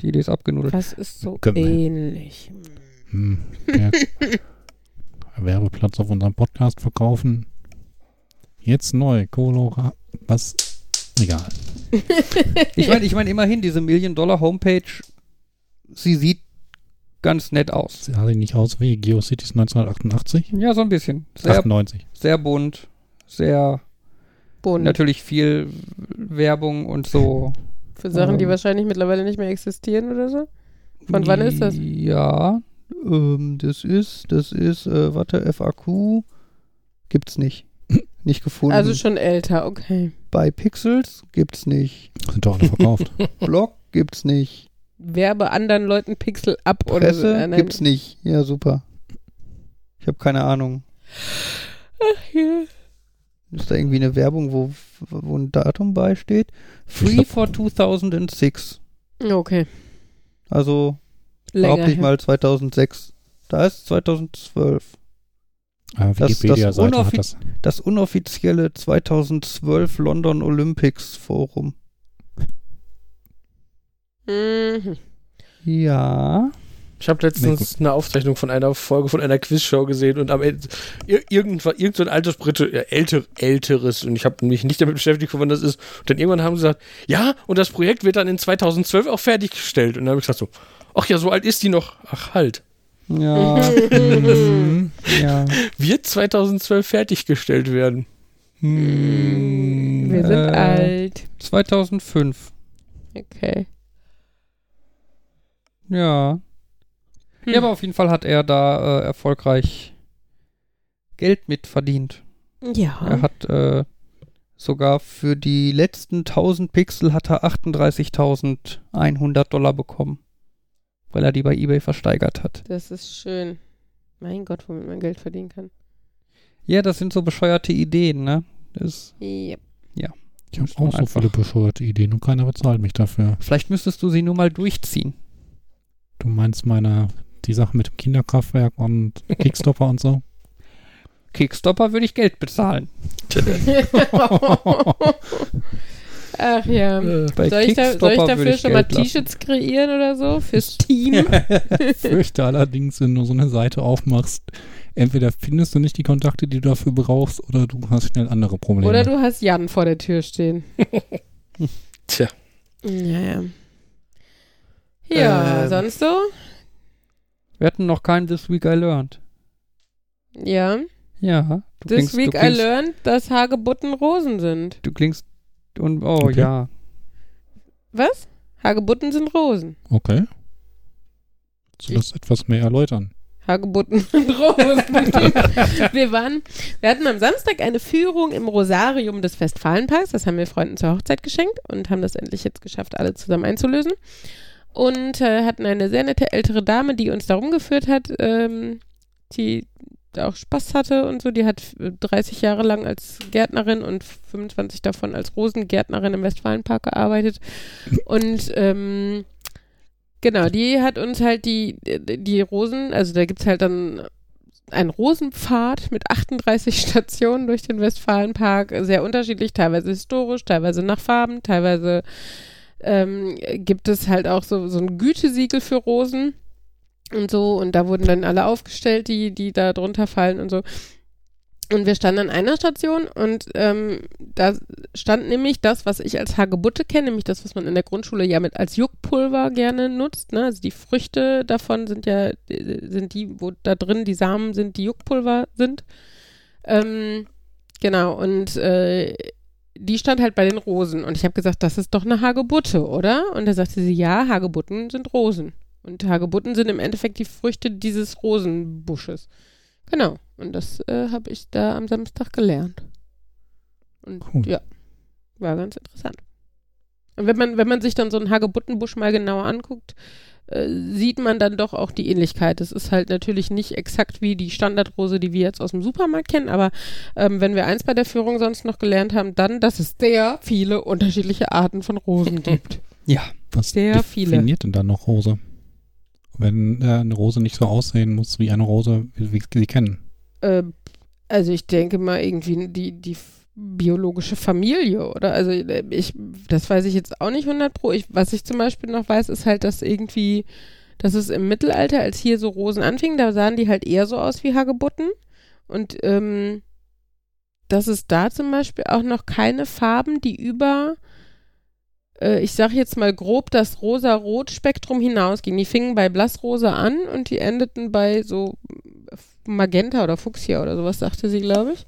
S1: Die Idee ist abgenudelt.
S2: das ist so
S3: wir.
S2: ähnlich.
S3: Hm, Werbeplatz auf unserem Podcast verkaufen. Jetzt neu, Colora. Was? Egal.
S1: Ich meine, ich meine immerhin, diese Million-Dollar-Homepage, sie sieht ganz nett aus.
S3: Sah die nicht aus wie GeoCities 1988?
S1: Ja, so ein bisschen. Sehr,
S3: 98.
S1: sehr bunt, sehr
S2: Bund.
S1: natürlich viel Werbung und so.
S2: Für Sachen, die
S1: Ähm.
S2: wahrscheinlich mittlerweile nicht mehr existieren oder so? Von wann ist das?
S1: Ja, ähm, das ist, das ist, äh, warte, FAQ gibt's nicht. Nicht gefunden.
S2: Also schon älter, okay.
S1: Bei Pixels gibt's nicht.
S3: Sind doch alle verkauft.
S1: Blog gibt's nicht.
S2: Werbe anderen Leuten Pixel ab oder so.
S1: Presse
S2: Äh, nein.
S1: gibt's nicht. Ja, super. Ich habe keine Ahnung.
S2: Ja.
S1: Ist da irgendwie eine Werbung, wo, wo ein Datum beisteht? Free
S3: glaub-
S1: for 2006.
S2: Okay.
S1: Also
S2: Länger
S1: überhaupt nicht mal 2006. Da ist 2012.
S3: äh, der
S1: Das- das
S3: Wikipedia-Seite
S1: unoffi-
S3: hat das.
S1: Das unoffizielle 2012 London Olympics Forum.
S2: Mhm.
S1: Ja.
S4: Ich habe letztens eine Aufzeichnung von einer Folge von einer Quizshow gesehen und am Ende ir irgendwann irgend so ein altes Brite, ja, älter, älteres und ich habe mich nicht damit beschäftigt, wann das ist. Und dann irgendwann haben sie gesagt, ja, und das Projekt wird dann in 2012 auch fertiggestellt. Und dann habe ich gesagt so, ach ja, so alt ist die noch. Ach halt,
S1: Ja.
S3: Mhm.
S1: ja.
S4: wird 2012 fertiggestellt werden. Hm.
S2: Wir sind
S1: Äh.
S2: alt.
S1: 2005.
S2: Okay.
S1: Ja.
S2: Hm.
S1: Ja, aber auf jeden Fall hat er da äh, erfolgreich Geld mit verdient.
S2: Ja.
S1: Er hat äh, sogar für die letzten 1000 Pixel hat er 38.100 Dollar bekommen, weil er die bei eBay versteigert hat.
S2: Das ist schön. Mein Gott, womit man Geld verdienen kann.
S1: Ja, das sind so bescheuerte Ideen, ne? Das,
S2: Yep.
S3: Ich habe auch so viele bescheuerte Ideen und keiner bezahlt mich dafür.
S1: vielleicht müsstest du sie nur mal durchziehen.
S3: Du meinst meine, die Sache mit dem Kinderkraftwerk und Kickstopper und so?
S1: Kickstopper würde ich Geld bezahlen.
S2: Ach ja.
S4: Äh,
S2: Soll ich, da, soll ich dafür
S1: ich
S2: schon mal. T-Shirts kreieren oder so? Fürs Team?
S3: fürchte allerdings, wenn du so eine Seite aufmachst, entweder findest du nicht die Kontakte, die du dafür brauchst, oder du hast schnell andere Probleme.
S2: Oder du hast Jan vor der Tür stehen.
S4: Tja.
S2: Ja, ja. Ja,
S4: Ähm.
S2: sonst so?
S1: Wir hatten noch keinen This Week I Learned.
S2: Ja.
S1: Ja. Du
S2: This
S1: klingst,
S2: week
S1: du
S2: I
S1: klingst,
S2: learned, dass Hagebutten Rosen sind.
S1: Du klingst und oh
S3: Okay.
S1: ja.
S2: Was? Hagebutten sind Rosen.
S3: Okay. Du das etwas mehr erläutern?
S2: Hagebutten sind Rosen. wir waren, wir hatten am Samstag eine Führung im Rosarium des Westfalenparks. Das haben wir Freunden zur Hochzeit geschenkt und haben das endlich jetzt geschafft, alle zusammen einzulösen. Und äh, hatten eine sehr nette ältere Dame, die uns da rumgeführt hat, ähm, die auch Spaß hatte und so. Die hat äh, 30 Jahre lang als Gärtnerin und 25 davon als Rosengärtnerin im Westfalenpark gearbeitet. Und ähm, genau, die hat uns halt die, die Rosen, also da gibt es halt dann einen Rosenpfad mit 38 Stationen durch den Westfalenpark, sehr unterschiedlich, teilweise historisch, teilweise nach Farben, teilweise ähm, gibt es halt auch so, so ein Gütesiegel für Rosen und so und da wurden dann alle aufgestellt, die, die da drunter fallen und so. Und wir standen an einer Station und ähm, da stand nämlich das, was ich als Hagebutte kenne, nämlich das, was man in der Grundschule ja mit als Juckpulver gerne nutzt. Ne? Also die Früchte davon sind ja, sind die, wo da drin die Samen sind, die Juckpulver sind. Ähm, genau, und äh, die stand halt bei den Rosen. Und ich habe gesagt, das ist doch eine Hagebutte, oder? Und da sagte sie, ja, Hagebutten sind Rosen. Und Hagebutten sind im Endeffekt die Früchte dieses Rosenbusches. Genau. Und das äh, habe ich da am Samstag gelernt. Und
S3: Cool.
S2: ja, war ganz interessant. Und wenn man, wenn man sich dann so einen Hagebuttenbusch mal genauer anguckt, äh, sieht man dann doch auch die Ähnlichkeit. Es ist halt natürlich nicht exakt wie die Standardrose, die wir jetzt aus dem Supermarkt kennen, aber ähm, wenn wir eins bei der Führung sonst noch gelernt haben, dann, dass es sehr viele unterschiedliche Arten von Rosen gibt.
S1: Ja.
S3: Was
S2: Sehr viele.
S3: definiert denn dann noch Rose? Wenn äh, eine Rose nicht so aussehen muss wie eine Rose, wie wir sie kennen.
S2: Äh, also ich denke mal irgendwie die, die biologische Familie, oder? Also äh, ich, das weiß ich jetzt auch nicht 100 pro. Ich, was ich zum Beispiel noch weiß, ist halt, dass irgendwie, dass es im Mittelalter, als hier so Rosen anfingen, da sahen die halt eher so aus wie Hagebutten. Und ähm, dass es da zum Beispiel auch noch keine Farben, die über, äh, ich sag jetzt mal grob, das rosa-rot-Spektrum hinausgingen. Die fingen bei Blassrosa an und die endeten bei so Magenta oder Fuchsia oder sowas, sagte sie, glaube ich.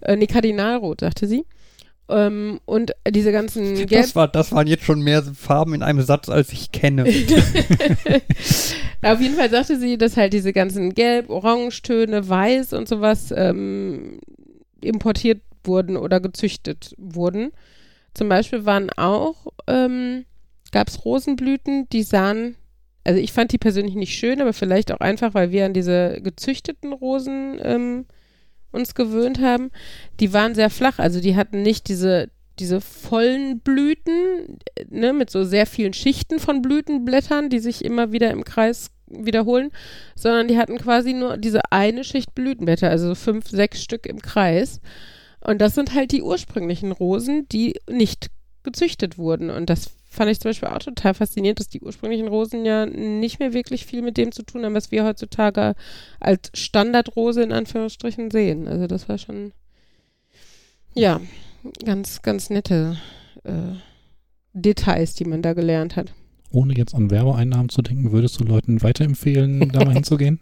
S2: Äh, nee, Kardinalrot, sagte sie. Ähm, und diese ganzen Gelb
S1: Das, war, das waren jetzt schon mehr Farben in einem Satz, als ich kenne.
S2: Auf jeden Fall sagte sie, dass halt diese ganzen Gelb, Orangetöne, Weiß und sowas ähm, importiert wurden oder gezüchtet wurden. Zum Beispiel waren auch, ähm, gab es Rosenblüten, die sahen, also ich fand die persönlich nicht schön, aber vielleicht auch einfach, weil wir an diese gezüchteten Rosen ähm, uns gewöhnt haben. Die waren sehr flach, also die hatten nicht diese, diese vollen Blüten, ne, mit so sehr vielen Schichten von Blütenblättern, die sich immer wieder im Kreis wiederholen, sondern die hatten quasi nur diese eine Schicht Blütenblätter, also so fünf, sechs Stück im Kreis. Und das sind halt die ursprünglichen Rosen, die nicht gezüchtet wurden. Und das fand ich zum Beispiel auch total faszinierend, dass die ursprünglichen Rosen ja nicht mehr wirklich viel mit dem zu tun haben, was wir heutzutage als Standardrose in Anführungsstrichen sehen. Also das war schon, ja, ganz, ganz nette äh, Details, die man da gelernt hat.
S3: Ohne jetzt an Werbeeinnahmen zu denken, würdest du Leuten weiterempfehlen, da mal hinzugehen?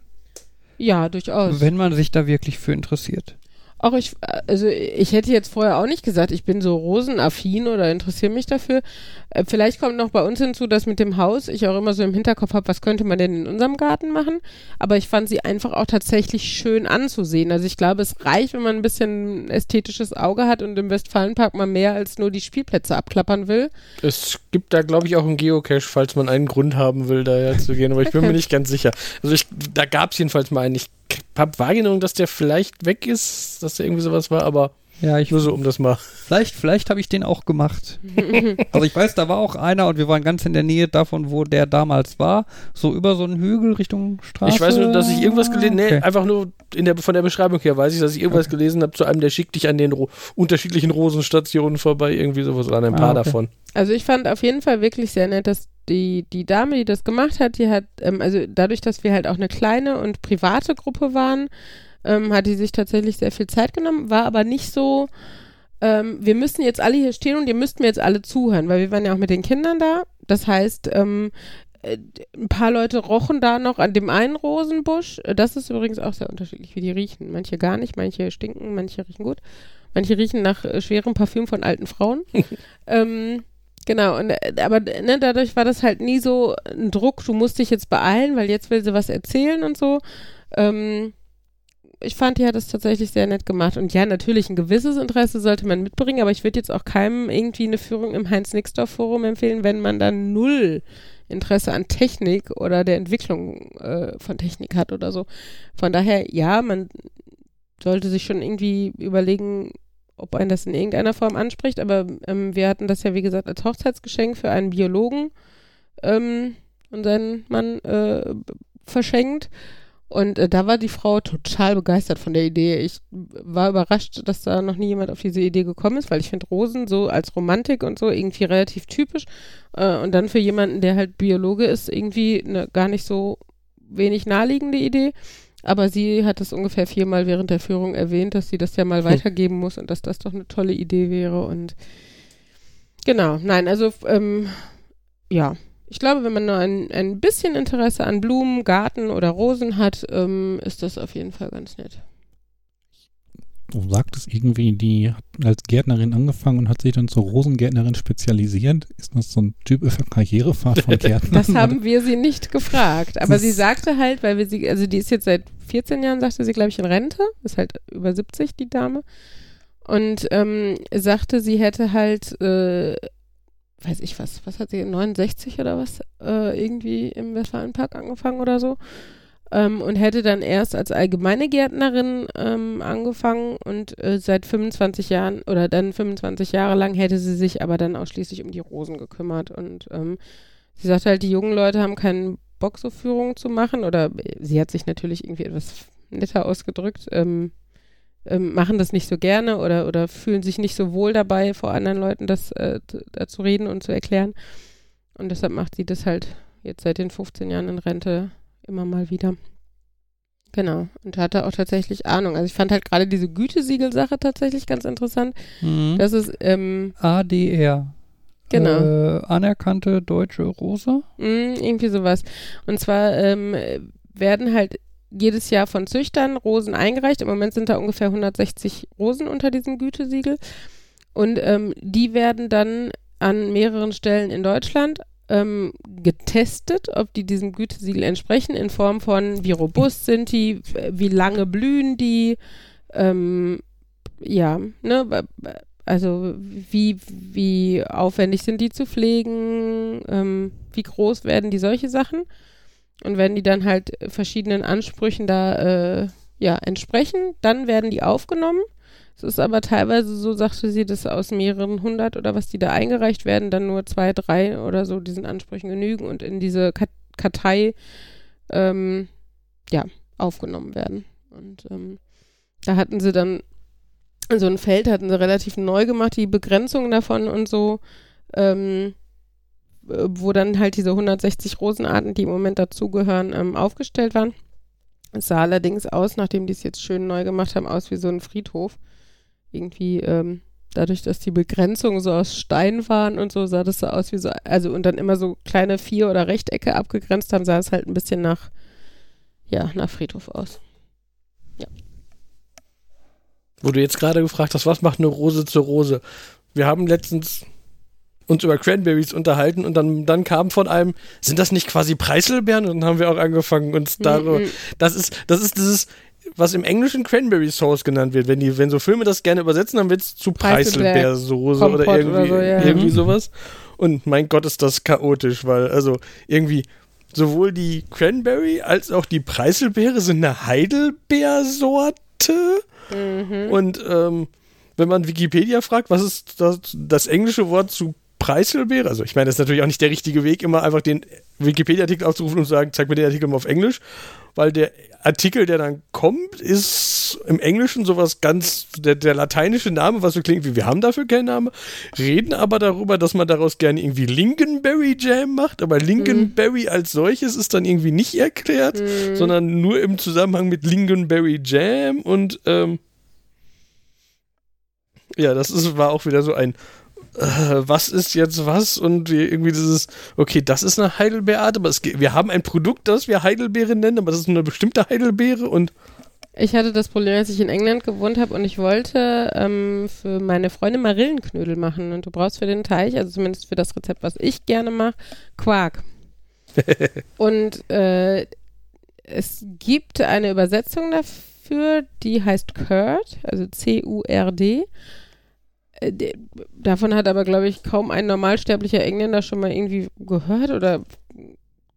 S2: Ja, durchaus.
S1: Wenn man sich da wirklich für interessiert.
S2: Auch ich, also ich hätte jetzt vorher auch nicht gesagt, ich bin so rosenaffin oder interessiere mich dafür. Äh, vielleicht kommt noch bei uns hinzu, dass mit dem Haus ich auch immer so im Hinterkopf habe, was könnte man denn in unserem Garten machen. Aber ich fand sie einfach auch tatsächlich schön anzusehen. Also ich glaube, es reicht, wenn man ein bisschen ästhetisches Auge hat und im Westfalenpark mal mehr als nur die Spielplätze abklappern will.
S4: Es gibt da, glaube ich, auch einen Geocache, falls man einen Grund haben will, daher zu gehen. Aber ich bin mir nicht ganz sicher. Also ich, da gab es jedenfalls mal einen. Ich habe wahrgenommen, dass der vielleicht weg ist, dass der irgendwie sowas war, aber
S1: Ja, ich
S4: nur so um das mal.
S1: Vielleicht, vielleicht habe ich den auch gemacht. also ich weiß, da war auch einer und wir waren ganz in der Nähe davon, wo der damals war. So über so einen Hügel Richtung Straße.
S4: Ich weiß nur, dass ich irgendwas gelesen Nee,
S1: Okay.
S4: einfach nur in der, von der Beschreibung her weiß ich, dass ich irgendwas gelesen habe zu einem, der schickt dich an den Ro unterschiedlichen Rosenstationen vorbei, irgendwie sowas, oder an ein
S1: Ah,
S4: paar
S1: okay.
S4: davon.
S2: Also ich fand auf jeden Fall wirklich sehr nett, dass die, die Dame, die das gemacht hat, die hat, ähm, also dadurch, dass wir halt auch eine kleine und private Gruppe waren, ähm, hat die sich tatsächlich sehr viel Zeit genommen, war aber nicht so, ähm, wir müssen jetzt alle hier stehen und ihr müsst mir jetzt alle zuhören, weil wir waren ja auch mit den Kindern da. Das heißt, ähm, äh, ein paar Leute rochen da noch an dem einen Rosenbusch. Das ist übrigens auch sehr unterschiedlich, wie die riechen. Manche gar nicht, manche stinken, manche riechen gut. Manche riechen nach äh, schwerem Parfüm von alten Frauen. ähm, genau, und, äh, aber ne, dadurch war das halt nie so ein Druck, du musst dich jetzt beeilen, weil jetzt will sie was erzählen und so. Ähm, ich fand, die hat das tatsächlich sehr nett gemacht. Und ja, natürlich, ein gewisses Interesse sollte man mitbringen, aber ich würde jetzt auch keinem irgendwie eine Führung im Heinz-Nixdorf-Forum empfehlen, wenn man dann null Interesse an Technik oder der Entwicklung äh, von Technik hat oder so. Von daher, ja, man sollte sich schon irgendwie überlegen, ob einen das in irgendeiner Form anspricht, aber ähm, wir hatten das ja, wie gesagt, als Hochzeitsgeschenk für einen Biologen ähm, und seinen Mann äh, verschenkt. Und äh, da war die Frau total begeistert von der Idee. Ich war überrascht, dass da noch nie jemand auf diese Idee gekommen ist, weil ich finde Rosen so als Romantik und so irgendwie relativ typisch. Äh, und dann für jemanden, der halt Biologe ist, irgendwie eine gar nicht so wenig naheliegende Idee. Aber sie hat es ungefähr viermal während der Führung erwähnt, dass sie das ja mal weitergeben muss und dass das doch eine tolle Idee wäre. Und genau, nein, also ähm, ja, ich glaube, wenn man nur ein, ein bisschen Interesse an Blumen, Garten oder Rosen hat, ähm, ist das auf jeden Fall ganz nett.
S3: Du sagtest irgendwie, die hat als Gärtnerin angefangen und hat sich dann zur Rosengärtnerin spezialisiert. Ist das so ein typischer Karrierepfad von Gärtnern?
S2: Das haben wir sie nicht gefragt. Aber
S3: Das-
S2: sie sagte halt, weil wir sie, also die ist jetzt seit 14 Jahren, sagte sie, glaube ich, in Rente. Ist halt über 70, die Dame. Und ähm, sagte, sie hätte halt, äh, weiß ich was, was hat sie, 69 oder was, äh, irgendwie im Westfalenpark angefangen oder so. Ähm, und hätte dann erst als allgemeine Gärtnerin ähm, angefangen und äh, seit 25 Jahren oder dann 25 Jahre lang hätte sie sich aber dann ausschließlich um die Rosen gekümmert. Und ähm, sie sagte halt, die jungen Leute haben keinen Bock, so Führungen zu machen. Oder äh, sie hat sich natürlich irgendwie etwas netter ausgedrückt, ähm, ähm, machen das nicht so gerne oder, oder fühlen sich nicht so wohl dabei, vor anderen Leuten das äh, zu, da zu reden und zu erklären. Und deshalb macht sie das halt jetzt seit den 15 Jahren in Rente immer mal wieder. Genau. Und hatte auch tatsächlich Ahnung. Also ich fand halt gerade diese Gütesiegel-Sache tatsächlich ganz interessant.
S1: Mhm.
S2: Das ist, ähm,
S1: ADR.
S2: Genau.
S1: Äh, anerkannte deutsche Rose.
S2: Mm, irgendwie sowas. Und zwar ähm, werden halt jedes Jahr von Züchtern Rosen eingereicht. Im Moment sind da ungefähr 160 Rosen unter diesem Gütesiegel. Und ähm, die werden dann an mehreren Stellen in Deutschland ähm, getestet, ob die diesem Gütesiegel entsprechen, in Form von, wie robust sind die, wie lange blühen die, ähm, ja, ne, also wie, wie aufwendig sind die zu pflegen, ähm, wie groß werden die, solche Sachen. Und wenn die dann halt verschiedenen Ansprüchen da äh, ja, entsprechen, dann werden die aufgenommen. Es ist aber teilweise so, sagte sie, dass aus mehreren hundert oder was die da eingereicht werden, dann nur zwei, drei oder so diesen Ansprüchen genügen und in diese Kartei ähm, ja, aufgenommen werden. Und ähm, da hatten sie dann so ein Feld hatten sie relativ neu gemacht, die Begrenzung davon und so, ähm, äh, wo dann halt diese 160 Rosenarten, die im Moment dazugehören, ähm, aufgestellt waren. Es sah allerdings aus, nachdem die es jetzt schön neu gemacht haben, aus wie so ein Friedhof. Irgendwie, ähm, dadurch, dass die Begrenzungen so aus Stein waren und so, sah das so aus wie so, also und dann immer so kleine Vier- oder Rechtecke abgegrenzt haben, sah es halt ein bisschen nach, ja, nach Friedhof aus.
S4: Wo du jetzt gerade gefragt hast, was macht eine Rose zur Rose? Wir haben letztens uns über Cranberries unterhalten und dann, dann kam von einem, sind das nicht quasi Preiselbeeren? Und dann haben wir auch angefangen, uns darüber.
S2: Mhm.
S4: Das ist, das ist dieses, was im Englischen Cranberry Sauce genannt wird. Wenn die, wenn so Filme das gerne übersetzen, dann wird es zu
S2: Preiselbeer-
S4: Preiselbeersoße oder irgendwie,
S2: oder so, ja.
S4: irgendwie
S2: Mhm.
S4: sowas. Und mein Gott, ist das chaotisch, weil also irgendwie sowohl die Cranberry als auch die Preiselbeere sind eine Heidelbeersorte.
S2: Mhm.
S4: Und ähm, wenn man Wikipedia fragt, was ist das, das englische Wort zu Preiselbeere? Also ich meine, das ist natürlich auch nicht der richtige Weg, immer einfach den Wikipedia-Artikel aufzurufen und zu sagen, zeig mir den Artikel mal auf Englisch, weil der Artikel, der dann kommt, ist im Englischen sowas ganz, der, der lateinische Name, was so klingt wie, wir haben dafür keinen Namen, reden aber darüber, dass man daraus gerne irgendwie Lingonberry Jam macht, aber Lingonberry als solches ist dann irgendwie nicht erklärt,
S2: Mhm.
S4: sondern nur im Zusammenhang mit Lingonberry Jam und ähm, ja, das ist, war auch wieder so ein äh, was ist jetzt was und irgendwie dieses, okay, das ist eine Heidelbeerart, aber es, wir haben ein Produkt, das wir Heidelbeere nennen, aber das ist nur eine bestimmte Heidelbeere und
S2: Ich hatte das Problem, als ich in England gewohnt habe und ich wollte ähm, für meine Freundin Marillenknödel machen. Und du brauchst für den Teig, also zumindest für das Rezept, was ich gerne mache, Quark. und äh, es gibt eine Übersetzung dafür, die heißt Curd, also C-U-R-D. Äh, Davon hat aber, glaube ich, kaum ein normalsterblicher Engländer schon mal irgendwie gehört oder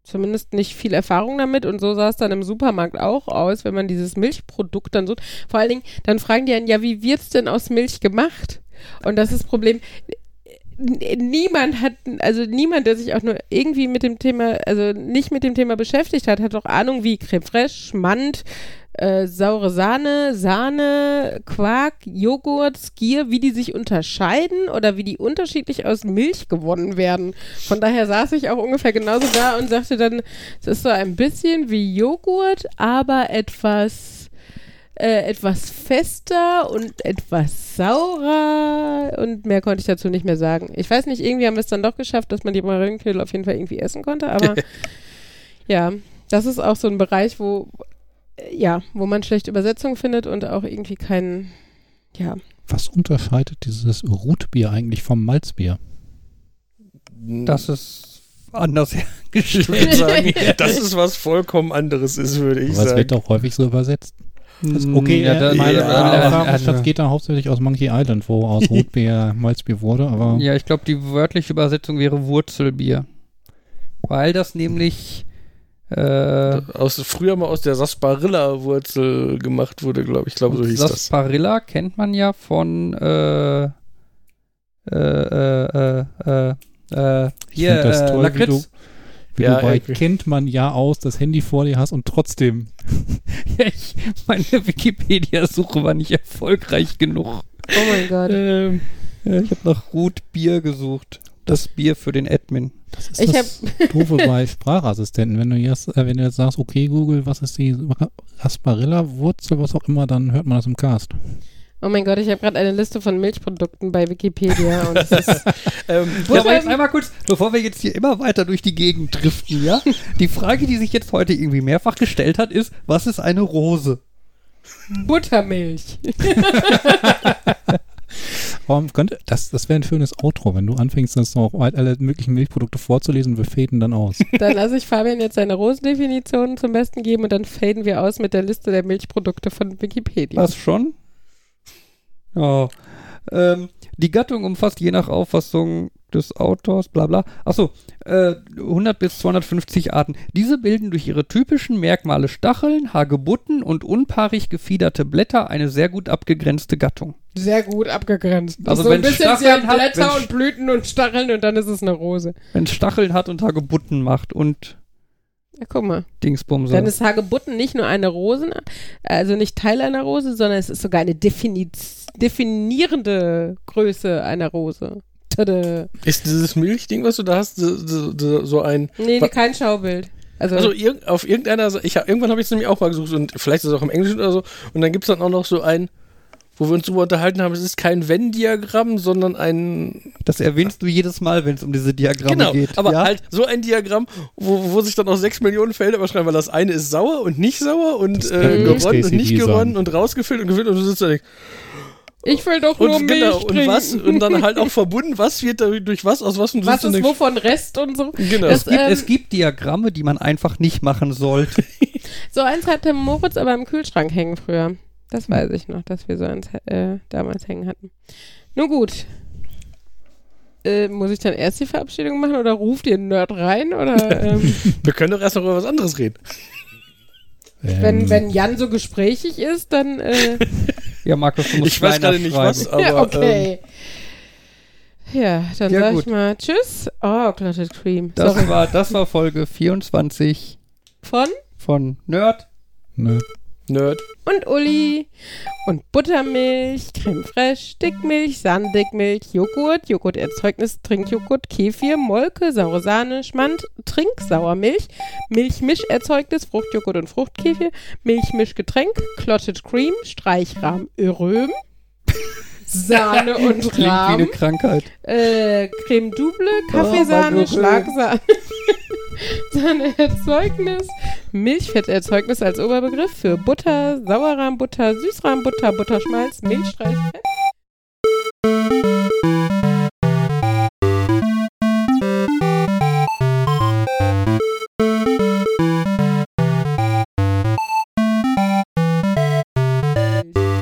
S2: zumindest nicht viel Erfahrung damit und so sah es dann im Supermarkt auch aus, wenn man dieses Milchprodukt dann sucht. Vor allen Dingen, dann fragen die einen, ja, wie wird's denn aus Milch gemacht? Und das ist das Problem. Niemand hat, also niemand, der sich auch nur irgendwie mit dem Thema, also nicht mit dem Thema beschäftigt hat, hat doch Ahnung, wie Creme fraiche, Mand, äh, saure Sahne, Sahne, Quark, Joghurt, Skier, wie die sich unterscheiden oder wie die unterschiedlich aus Milch gewonnen werden. Von daher saß ich auch ungefähr genauso da und sagte dann, es ist so ein bisschen wie Joghurt, aber etwas, äh, etwas fester und etwas saurer und mehr konnte ich dazu nicht mehr sagen. Ich weiß nicht, irgendwie haben wir es dann doch geschafft, dass man die Marillenknödel auf jeden Fall irgendwie essen konnte, aber ja, das ist auch so ein Bereich, wo ja, wo man schlechte Übersetzung findet und auch irgendwie keinen, ja,
S3: Was unterscheidet dieses Rotbier eigentlich vom Malzbier?
S1: Das ist anders hergestellt.
S4: sagen, das ist was vollkommen anderes ist, würde ich
S3: Aber es
S4: sagen.
S3: wird auch häufig so übersetzt. Das,
S1: Mm,
S3: okay,
S1: ja,
S3: äh,
S1: da-
S3: meine
S1: ja,
S3: meine
S1: ja,
S3: Erfahrungsschatz
S1: ja,
S3: geht dann hauptsächlich aus Monkey Island, wo aus Rotbier Malzbier wurde, aber
S1: Ja, ich glaube, die wörtliche Übersetzung wäre Wurzelbier. Weil das nämlich äh,
S4: aus, früher mal aus der Sarsaparilla-Wurzel gemacht wurde, glaube ich. Ich glaube, so hieß das.
S1: Sarsaparilla kennt man ja von äh, äh, äh, äh, äh, äh,
S3: ich
S1: hier,
S3: das
S1: äh,
S3: toll, wie
S1: Lakritz.
S3: du, wie
S4: Ja,
S3: du bei
S4: irgendwie.
S3: kennt man ja aus, das Handy vor dir hast und trotzdem.
S1: Ja, ich, meine Wikipedia-Suche war nicht erfolgreich genug.
S2: oh mein Gott.
S1: Ähm, ja, ich habe nach Rootbier gesucht. Das Bier für den Admin.
S3: Das ist
S2: Ich
S3: das Doofe bei Sprachassistenten. Wenn du jetzt, äh, wenn du jetzt sagst, okay Google, was ist die Asparilla-Wurzel, was auch immer, dann hört man das im Cast.
S2: Oh mein Gott, ich habe gerade eine Liste von Milchprodukten bei Wikipedia und ist
S4: Ähm,
S1: Ja, aber jetzt einmal kurz, bevor wir jetzt hier immer weiter durch die Gegend driften, ja? Die Frage, die sich jetzt heute irgendwie mehrfach gestellt hat, ist, was ist eine Rose?
S2: Buttermilch.
S3: Warum könnte, das, das wäre ein schönes Outro, wenn du anfängst, das noch alle möglichen Milchprodukte vorzulesen, wir faden dann aus.
S2: Dann lasse ich Fabian jetzt seine Rosendefinition zum Besten geben und dann faden wir aus mit der Liste der Milchprodukte von Wikipedia.
S1: Was schon? Ja. Ähm, die Gattung umfasst je nach Auffassung des Autors, bla bla. Achso, äh, 100 bis 250 Arten. Diese bilden durch ihre typischen Merkmale Stacheln, Hagebutten und unpaarig gefiederte Blätter eine sehr gut abgegrenzte Gattung.
S2: Sehr gut abgegrenzt.
S1: Also
S2: so ein
S1: wenn
S2: bisschen, sie
S1: Stacheln
S2: haben
S1: hat-
S2: Blätter
S1: wenn-
S2: und Blüten und Stacheln und dann ist es eine Rose.
S1: Wenn es Stacheln hat und Hagebutten macht und
S2: Ja, guck mal.
S1: Dingsbumse.
S2: Dann ist Hagebutten nicht nur eine Rosen, also nicht Teil einer Rose, sondern es ist sogar eine definiz definierende Größe einer Rose. Tada.
S4: Ist dieses Milchding, was du da hast, so, ein.
S2: Nee, kein Schaubild. Also,
S4: Also irg auf irgendeiner, ich hab, irgendwann habe ich es nämlich auch mal gesucht und vielleicht ist es auch im Englischen oder so. Und dann gibt es dann auch noch so ein, wo wir uns darüber unterhalten haben, es ist kein Venn-Diagramm, sondern ein.
S1: das erwähnst du jedes Mal, wenn es um diese Diagramme
S4: Genau,
S1: geht.
S4: aber
S1: ja?
S4: halt so ein Diagramm, wo, wo sich dann auch sechs Millionen Felder überschreiben, weil das eine ist sauer und nicht sauer und
S3: Das
S4: äh,
S3: kann
S4: geronnen und nicht
S3: sein.
S4: geronnen und rausgefüllt und gefüllt und du sitzt da denkst,
S2: ich will doch nur
S4: und
S2: Milch
S4: genau,
S2: trinken.
S4: und was, und dann halt auch verbunden, was wird da durch was, aus was und du
S2: was ist wovon Rest und so.
S4: Genau.
S2: Das,
S1: es, gibt,
S2: ähm,
S1: es gibt Diagramme, die man einfach nicht machen sollte.
S2: So eins hatte Moritz aber im Kühlschrank hängen früher. Das weiß ich noch, dass wir so eins äh, damals hängen hatten. Nun gut. Äh, muss ich dann erst die Verabschiedung machen oder ruft ihr einen Nerd rein? Oder ähm,
S4: wir können doch erst noch über was anderes reden.
S2: wenn,
S3: Ähm,
S2: wenn Jan so gesprächig ist, dann äh,
S1: ja, Markus, du musst
S4: Ich weiß gerade nicht was, aber
S2: ja,
S4: ähm,
S2: okay. ja, dann
S1: Ja,
S2: sag
S1: gut.
S2: ich mal Tschüss. Oh, Clotted Cream.
S1: Das
S2: Sorry.
S1: war, das war Folge 24
S2: Von
S1: von Nerd.
S3: ne,
S4: Nerd.
S2: und Uli und Buttermilch, Creme fraiche, Dickmilch, Sahne-Dickmilch, Joghurt, Joghurterzeugnis, Trinkjoghurt, Kefir, Molke, saure Sahne, Schmand, Trinksauermilch, Milchmischerzeugnis, Fruchtjoghurt und Fruchtkefir, Milchmischgetränk, Clotted Cream, Streichrahm, Röhm, Sahne und
S1: Klingt wie eine
S2: Rahm,
S1: Krankheit.
S2: äh, Creme Double,
S1: Oh,
S2: Kaffeesahne,
S1: mein Röhm.
S2: Schlagsahne, Sahneerzeugnis, Milchfetterzeugnis als Oberbegriff für Butter, Sauerrahmbutter, Süßrahmbutter, Butterschmalz, Milchstreichfett.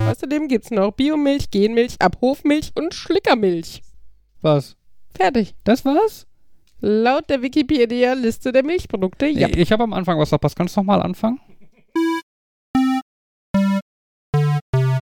S2: Außerdem gibt es noch Biomilch, Genmilch, Abhofmilch und Schlickermilch.
S1: Was?
S2: Fertig.
S1: Das war's?
S2: Laut der Wikipedia-Liste der Milchprodukte, ja.
S1: Ich habe am Anfang was verpasst. Kannst du noch mal anfangen?